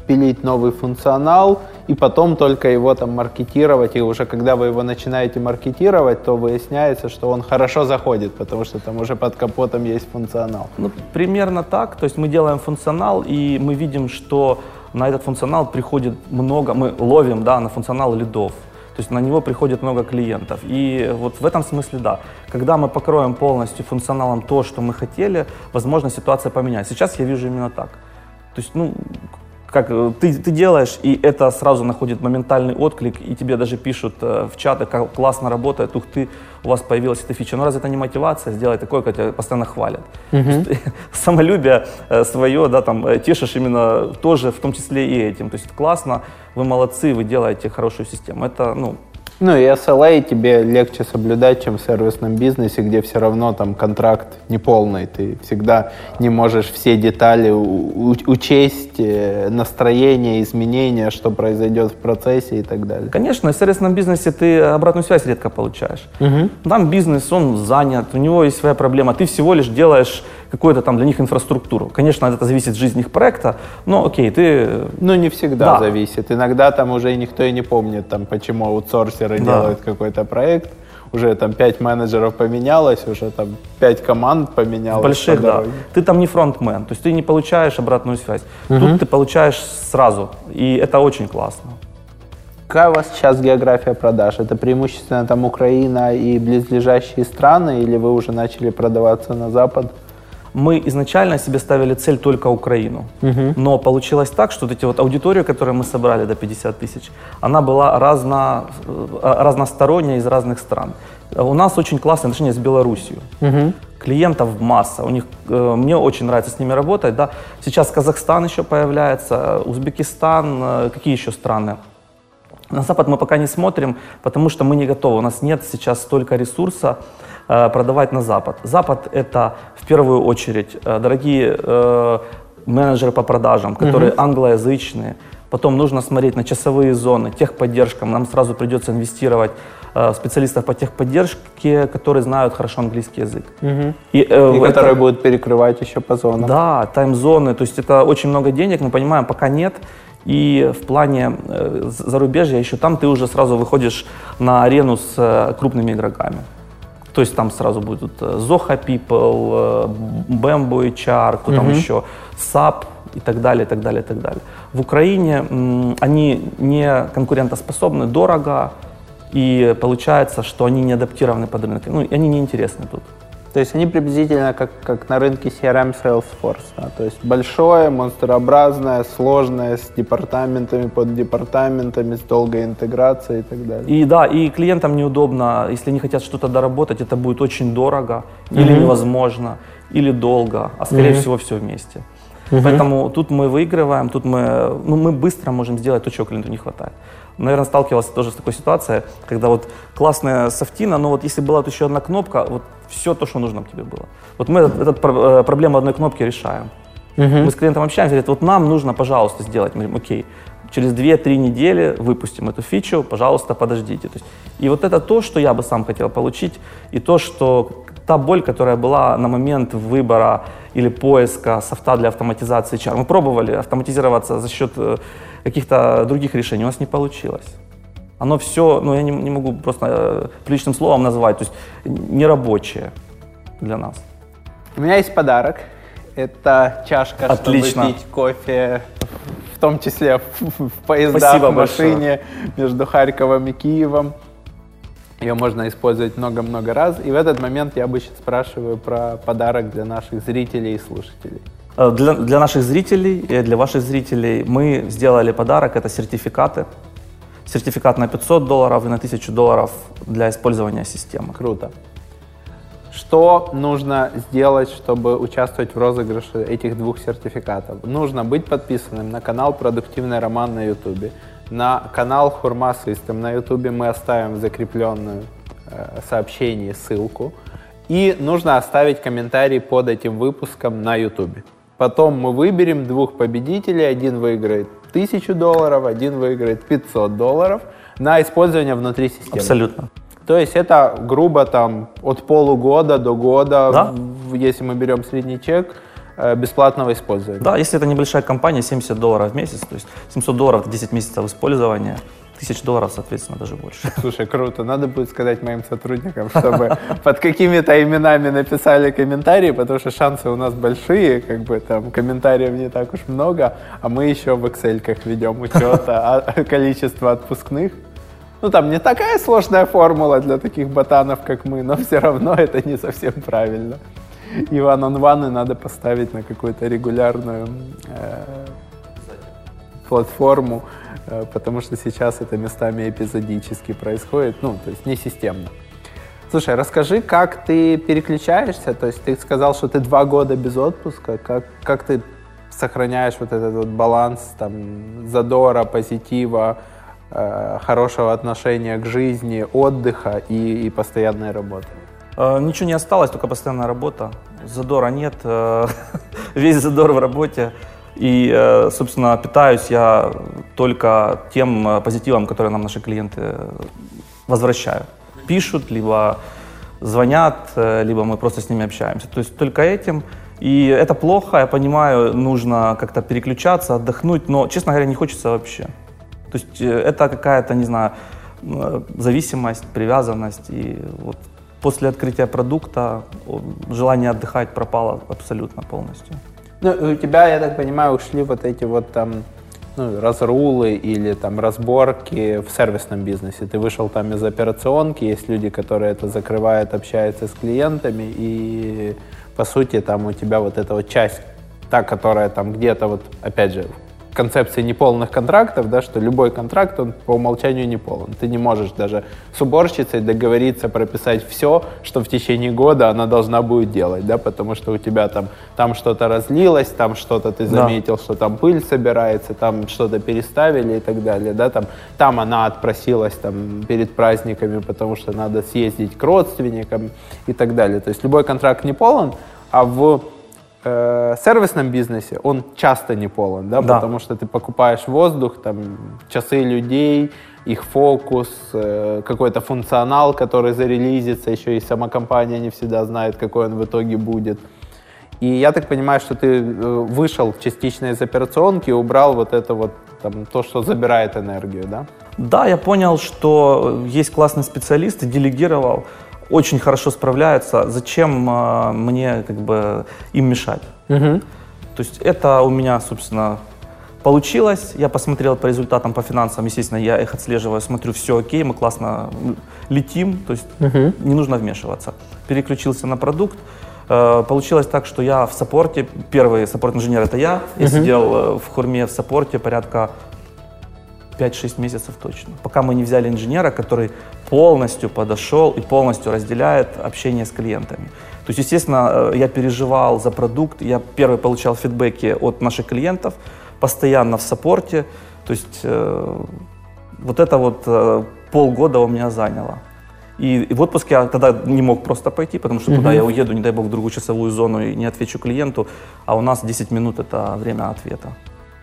пилить новый функционал, и потом только его там маркетировать, и уже когда вы его начинаете маркетировать, то выясняется, что он хорошо заходит, потому что там уже под капотом есть функционал. Ну, примерно так. То есть мы делаем функционал, и мы видим, что на этот функционал приходит много, мы ловим да, на функционал лидов. То есть на него приходит много клиентов. И вот в этом смысле да. Когда мы покроем полностью функционалом то, что мы хотели, возможно, ситуация поменяется. Сейчас я вижу именно так. То есть, ну, как э, ты, ты делаешь, и это сразу находит моментальный отклик, и тебе даже пишут э, в чаты, как классно работает, ух ты, у вас появилась эта фича. Но разве это не мотивация сделать такое, когда тебя постоянно хвалят? Mm-hmm. Самолюбие э, свое, да, там, э, тешишь именно тоже, в том числе и этим. То есть классно, вы молодцы, вы делаете хорошую систему. Это, ну, ну и SLA тебе легче соблюдать, чем в сервисном бизнесе, где все равно там контракт неполный. Ты всегда не можешь все детали учесть, э, настроение, изменения, что произойдет в процессе и так далее. Конечно, в сервисном бизнесе ты обратную связь редко получаешь. Угу. Там бизнес, он занят, у него есть своя проблема. Ты всего лишь делаешь какую-то там для них инфраструктуру. Конечно, это зависит от жизни их проекта, но окей, ты... Ну, не всегда да. зависит. Иногда там уже никто и не помнит, там, почему аутсорсеры да. делают какой-то проект. Уже там пять менеджеров поменялось, уже там пять команд поменялось. Больших, да. Ты там не фронтмен, то есть ты не получаешь обратную связь. Угу. Тут ты получаешь сразу, и это очень классно. Какая у вас сейчас география продаж? Это преимущественно там Украина и близлежащие страны, или вы уже начали продаваться на Запад? Мы изначально себе ставили цель только Украину. Угу. Но получилось так, что вот эти вот аудиторию, которую мы собрали до 50 тысяч, она была разно, э, разносторонняя из разных стран. У нас очень классные отношения с Белоруссией. Угу. Клиентов масса. У них, э, мне очень нравится с ними работать. Да. Сейчас Казахстан еще появляется, Узбекистан, э, какие еще страны? На Запад мы пока не смотрим, потому что мы не готовы. У нас нет сейчас столько ресурса, Э, продавать на Запад. Запад это в первую очередь э, дорогие э, менеджеры по продажам, которые англоязычные. Потом нужно смотреть на часовые зоны, техподдержка. Нам сразу придется инвестировать специалистов по техподдержке, которые знают хорошо английский язык. И, э, И это- которые будут перекрывать еще по зонам. Да, тайм-зоны, то есть это очень много денег, мы понимаем, пока нет. И в плане э, зарубежья еще там ты уже сразу выходишь на арену с э, крупными игроками. То есть там сразу будут Zoho People, Bamboo HR, кто там еще, SAP и так далее, и так далее, и так далее. В Украине они не конкурентоспособны, дорого, и получается, что они не адаптированы под рынок. Ну, они не интересны тут. То есть они приблизительно как, как на рынке CRM Salesforce. да? То есть большое, монстрообразное, сложное, с департаментами, под департаментами, с долгой интеграцией и так далее. И да, и клиентам неудобно, если они хотят что-то доработать, это будет очень дорого, или невозможно, или долго, а скорее всего все вместе. Поэтому тут мы выигрываем, тут мы, ну, мы быстро можем сделать то, чего клиенту не хватает. Наверное, сталкивался тоже с такой ситуацией, когда вот классная софтина, но вот если была тут еще одна кнопка, вот все то, что нужно тебе было. Вот мы этот, этот э, проблему одной кнопки решаем. Мы с клиентом общаемся, говорят, вот нам нужно, пожалуйста, сделать. Мы говорим, окей, через 2-3 недели выпустим эту фичу, пожалуйста, подождите. То есть, и вот это то, что я бы сам хотел получить, и то, что та боль, которая была на момент выбора или поиска софта для автоматизации HR. Мы пробовали автоматизироваться за счет э, каких-то других решений, у нас не получилось. Оно все, ну я не, не могу просто э, приличным словом назвать, то есть нерабочее для нас. У меня есть подарок. Это чашка, Отлично. чтобы пить кофе, в том числе в, в поездах, Спасибо в машине между Харьковом и Киевом. Ее можно использовать много-много раз. И в этот момент я обычно спрашиваю про подарок для наших зрителей и слушателей. Э, Для, для наших зрителей и для ваших зрителей мы сделали подарок, это сертификаты. Сертификат на 500 долларов и на 1000 долларов для использования системы. Круто. Что нужно сделать, чтобы участвовать в розыгрыше этих двух сертификатов? Нужно быть подписанным на канал «Продуктивный роман» на YouTube, на канал «Хурма System» на YouTube мы оставим закрепленную э, сообщении ссылку. И нужно оставить комментарий под этим выпуском на YouTube. Потом мы выберем двух победителей. Один выиграет 1000 долларов, один выиграет 500 долларов на использование внутри системы. Абсолютно. То есть это грубо там от полугода до года, Да. если мы берем средний чек, э, бесплатного использования. Да, если это небольшая компания, 70 долларов в месяц, то есть 700 долларов это 10 месяцев использования, 1000 долларов, соответственно, даже больше. Слушай, круто. Надо будет сказать моим сотрудникам, чтобы под какими-то именами написали комментарии, потому что шансы у нас большие, как бы там комментариев не так уж много, а мы еще в Excel ведем учет а- количества отпускных. Ну, там не такая сложная формула для таких ботанов, как мы, но все равно это не совсем правильно. И one надо поставить на какую-то регулярную э, платформу, потому что сейчас это местами эпизодически происходит, ну, то есть не системно. Слушай, расскажи, как ты переключаешься, то есть ты сказал, что ты два года без отпуска, как, как ты сохраняешь вот этот вот баланс там задора, позитива, э, хорошего отношения к жизни, отдыха и, и постоянной работы? Э, Ничего не осталось, только постоянная работа. Задора нет, э, весь задор в работе. И, э, собственно, питаюсь я только тем э, позитивом, который нам наши клиенты э, возвращают. Пишут, либо звонят, либо мы просто с ними общаемся. То есть только этим. И это плохо, я понимаю, нужно как-то переключаться, отдохнуть, но, честно говоря, не хочется вообще. То есть это какая-то, не знаю, зависимость, привязанность. И вот после открытия продукта желание отдыхать пропало абсолютно полностью. Ну, у тебя, я так понимаю, ушли вот эти вот там ну, разрулы или там разборки в сервисном бизнесе. Ты вышел там из операционки, есть люди, которые это закрывают, общаются с клиентами, и по сути там у тебя вот эта вот часть, та, которая там где-то вот, опять же, концепции неполных контрактов, да, что любой контракт, он по умолчанию не полон. Ты не можешь даже с уборщицей договориться прописать все, что в течение года она должна будет делать, да, потому что у тебя там, там что-то разлилось, там что-то ты Да. заметил, что там пыль собирается, там что-то переставили и так далее, да, там, там она отпросилась там перед праздниками, потому что надо съездить к родственникам и так далее. То есть любой контракт не полон, а в э, сервисном бизнесе он часто не полон, да, Да. потому что ты покупаешь воздух, там часы людей, их фокус, э, какой-то функционал, который зарелизится, еще и сама компания не всегда знает, какой он в итоге будет. И я так понимаю, что ты э, вышел частично из операционки и убрал вот это вот там, то, что забирает энергию, да? Да, я понял, что есть классные специалисты, делегировал, очень хорошо справляются. Зачем э, мне как бы им мешать? То есть это у меня, собственно, получилось. Я посмотрел по результатам, по финансам, естественно, я их отслеживаю, смотрю, все окей, мы классно летим, то есть не нужно вмешиваться. Переключился на продукт. Э, Получилось так, что я в support е, первый support-инженер это я, я сидел э, в Хурме в support е порядка 5-6 месяцев точно. Пока мы не взяли инженера, который полностью подошел и полностью разделяет общение с клиентами. То есть, естественно, э, я переживал за продукт, я первый получал фидбэки от наших клиентов, постоянно в саппорте. То есть э, вот это вот э, полгода у меня заняло. И, и в отпуск я тогда не мог просто пойти, потому что туда я уеду, не дай бог, в другую часовую зону и не отвечу клиенту, а у нас 10 минут это время ответа.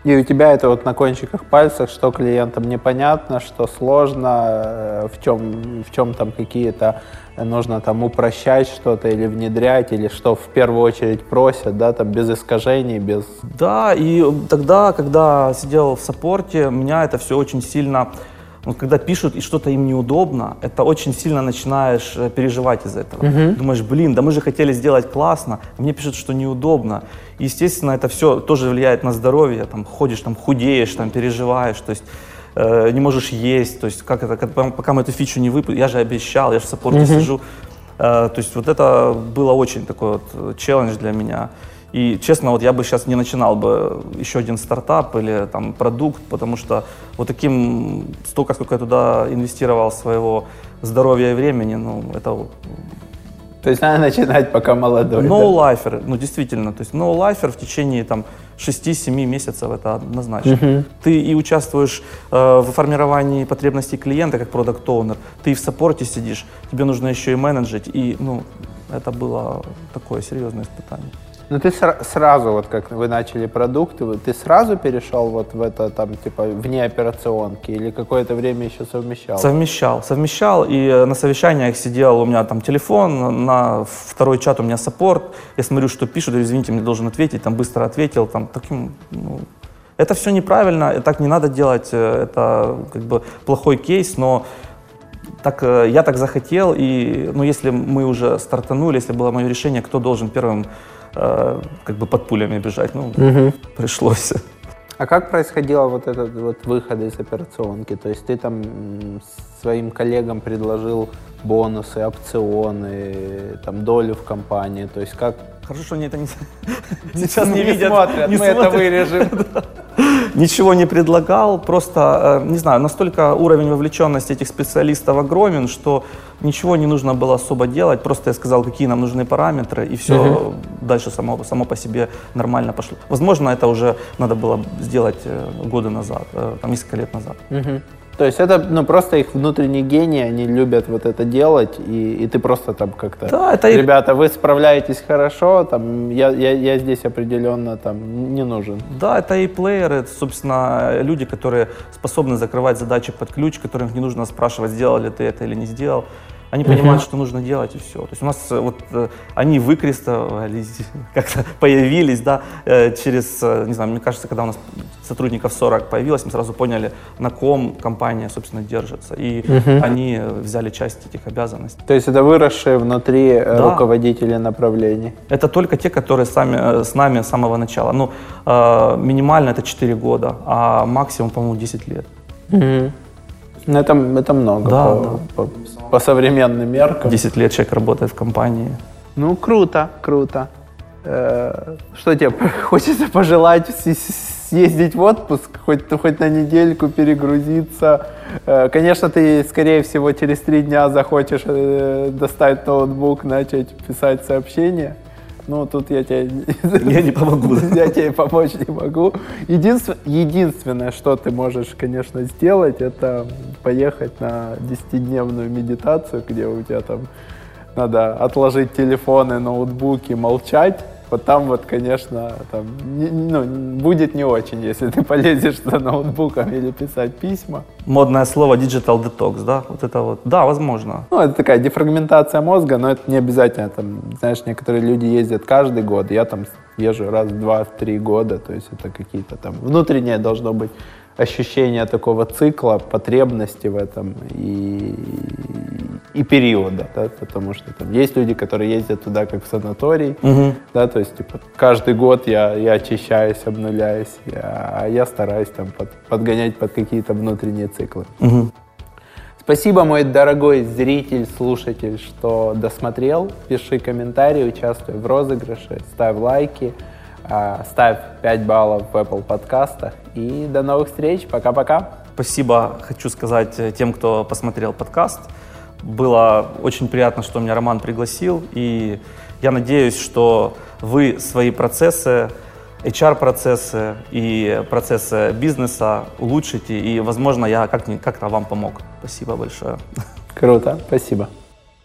И у тебя это вот на кончиках пальцев, что клиентам непонятно, что сложно, э, в чем, в чем там какие-то э, нужно там упрощать что-то или внедрять, или что в первую очередь просят, да, там без искажений, без... Да, и тогда, когда сидел в саппорте, меня это все очень сильно, ну, когда пишут и что-то им неудобно, это очень сильно начинаешь э, переживать из этого. Думаешь, блин, да мы же хотели сделать классно, а мне пишут, что неудобно. И, естественно, это все тоже влияет на здоровье, там ходишь, там худеешь, там переживаешь, то есть э, не можешь есть, то есть как это, как- пока мы эту фичу не выпустим, я же обещал, я же в саппорте сижу, Э, То есть вот это было очень такой вот э, челлендж для меня. И честно, вот я бы сейчас не начинал бы еще один стартап или там продукт, потому что вот таким, столько, сколько я туда инвестировал своего здоровья и времени, ну, это То есть надо начинать, пока молодой. да? ноу-лайфер, ну, действительно, то есть ноу-лайфер в течение там 6-7 месяцев, это однозначно. Ты и участвуешь э, в формировании потребностей клиента как продукт оунер ты и в саппорте сидишь, тебе нужно еще и менеджить, и, ну, это было такое серьезное испытание. Ну ты сра- сразу, вот как вы начали продукты, ты сразу перешел вот в это там типа вне операционки или какое-то время еще совмещал? Совмещал, совмещал, и э, на совещаниях сидел, у меня там телефон, на второй чат у меня саппорт, я смотрю, что пишут, извините, мне должен ответить, там быстро ответил, там таким, ну, это все неправильно, так не надо делать, э, это как бы плохой кейс, но так, э, я так захотел, и ну, если мы уже стартанули, если было мое решение, кто должен первым э, как бы под пулями бежать, ну, пришлось. А как происходило вот этот вот выход из операционки? То есть ты там своим коллегам предложил бонусы, опционы, там долю в компании, то есть как Хорошо, что они это не, сейчас не, не видят. смотрят, не мы это смотрят. вырежем. Ничего не предлагал, просто, э, не знаю, настолько уровень вовлеченности этих специалистов огромен, что ничего не нужно было особо делать, просто я сказал, какие нам нужны параметры, и все дальше само, само по себе нормально пошло. Возможно, это уже надо было сделать э, годы назад, э, там, несколько лет назад. Мгм. То есть это ну, просто их внутренний гений, они любят вот это делать, и, и ты просто там как-то... Да, это Ребята, вы справляетесь хорошо, там, я, я, я здесь определенно там не нужен. Да, это и плееры, это, собственно, люди, которые способны закрывать задачи под ключ, которым не нужно спрашивать, сделал ли ты это или не сделал. Они понимают, что нужно делать, и все. То есть у нас э, вот э, они выкрестовались, как-то появились, да, э, через, не знаю, мне кажется, когда у нас сотрудников 40 появилось, мы сразу поняли, на ком компания, собственно, держится. И они э, взяли часть этих обязанностей. То есть это выросшие внутри Да. руководители направлений. Это только те, которые сами, с нами с самого начала. Ну, минимально это 4 года, а максимум, по-моему, 10 лет. Ну, это, это много Да, по, да. по- по современным меркам. 10 лет человек работает в компании. Ну, круто, круто. Э, Что тебе хочется пожелать съездить в отпуск, хоть, хоть на недельку перегрузиться? Э, Конечно, ты, скорее всего, через три дня захочешь э, достать ноутбук, начать писать сообщения. Ну, тут я тебе, Я не помогу. я тебе помочь не могу. Единствен- единственное, что ты можешь, конечно, сделать, это поехать на 10-дневную медитацию, где у тебя там надо отложить телефоны, ноутбуки, молчать вот там вот, конечно, там, не, ну, будет не очень, если ты полезешь за ноутбуком или писать письма. Модное слово digital detox, да? Вот это вот. Да, возможно. Ну, это такая дефрагментация мозга, но это не обязательно. Там, знаешь, некоторые люди ездят каждый год. Я там езжу раз в два-три года. То есть это какие-то там внутреннее должно быть ощущение такого цикла, потребности в этом и, и периода, да, потому что там есть люди, которые ездят туда как в санаторий, угу. да, то есть типа каждый год я, я очищаюсь, обнуляюсь, я, а я стараюсь там под, подгонять под какие-то внутренние циклы. Угу. Спасибо, мой дорогой зритель, слушатель, что досмотрел. Пиши комментарии, участвуй в розыгрыше, ставь лайки. А, ставь 5 баллов в Apple подкастах. И до новых встреч. Пока-пока. Спасибо хочу сказать э, тем, кто посмотрел подкаст. Было очень приятно, что меня Роман пригласил. И я надеюсь, что вы свои процессы, HR-процессы и процессы бизнеса улучшите. И, возможно, я как-то вам помог. Спасибо большое. Круто. Спасибо.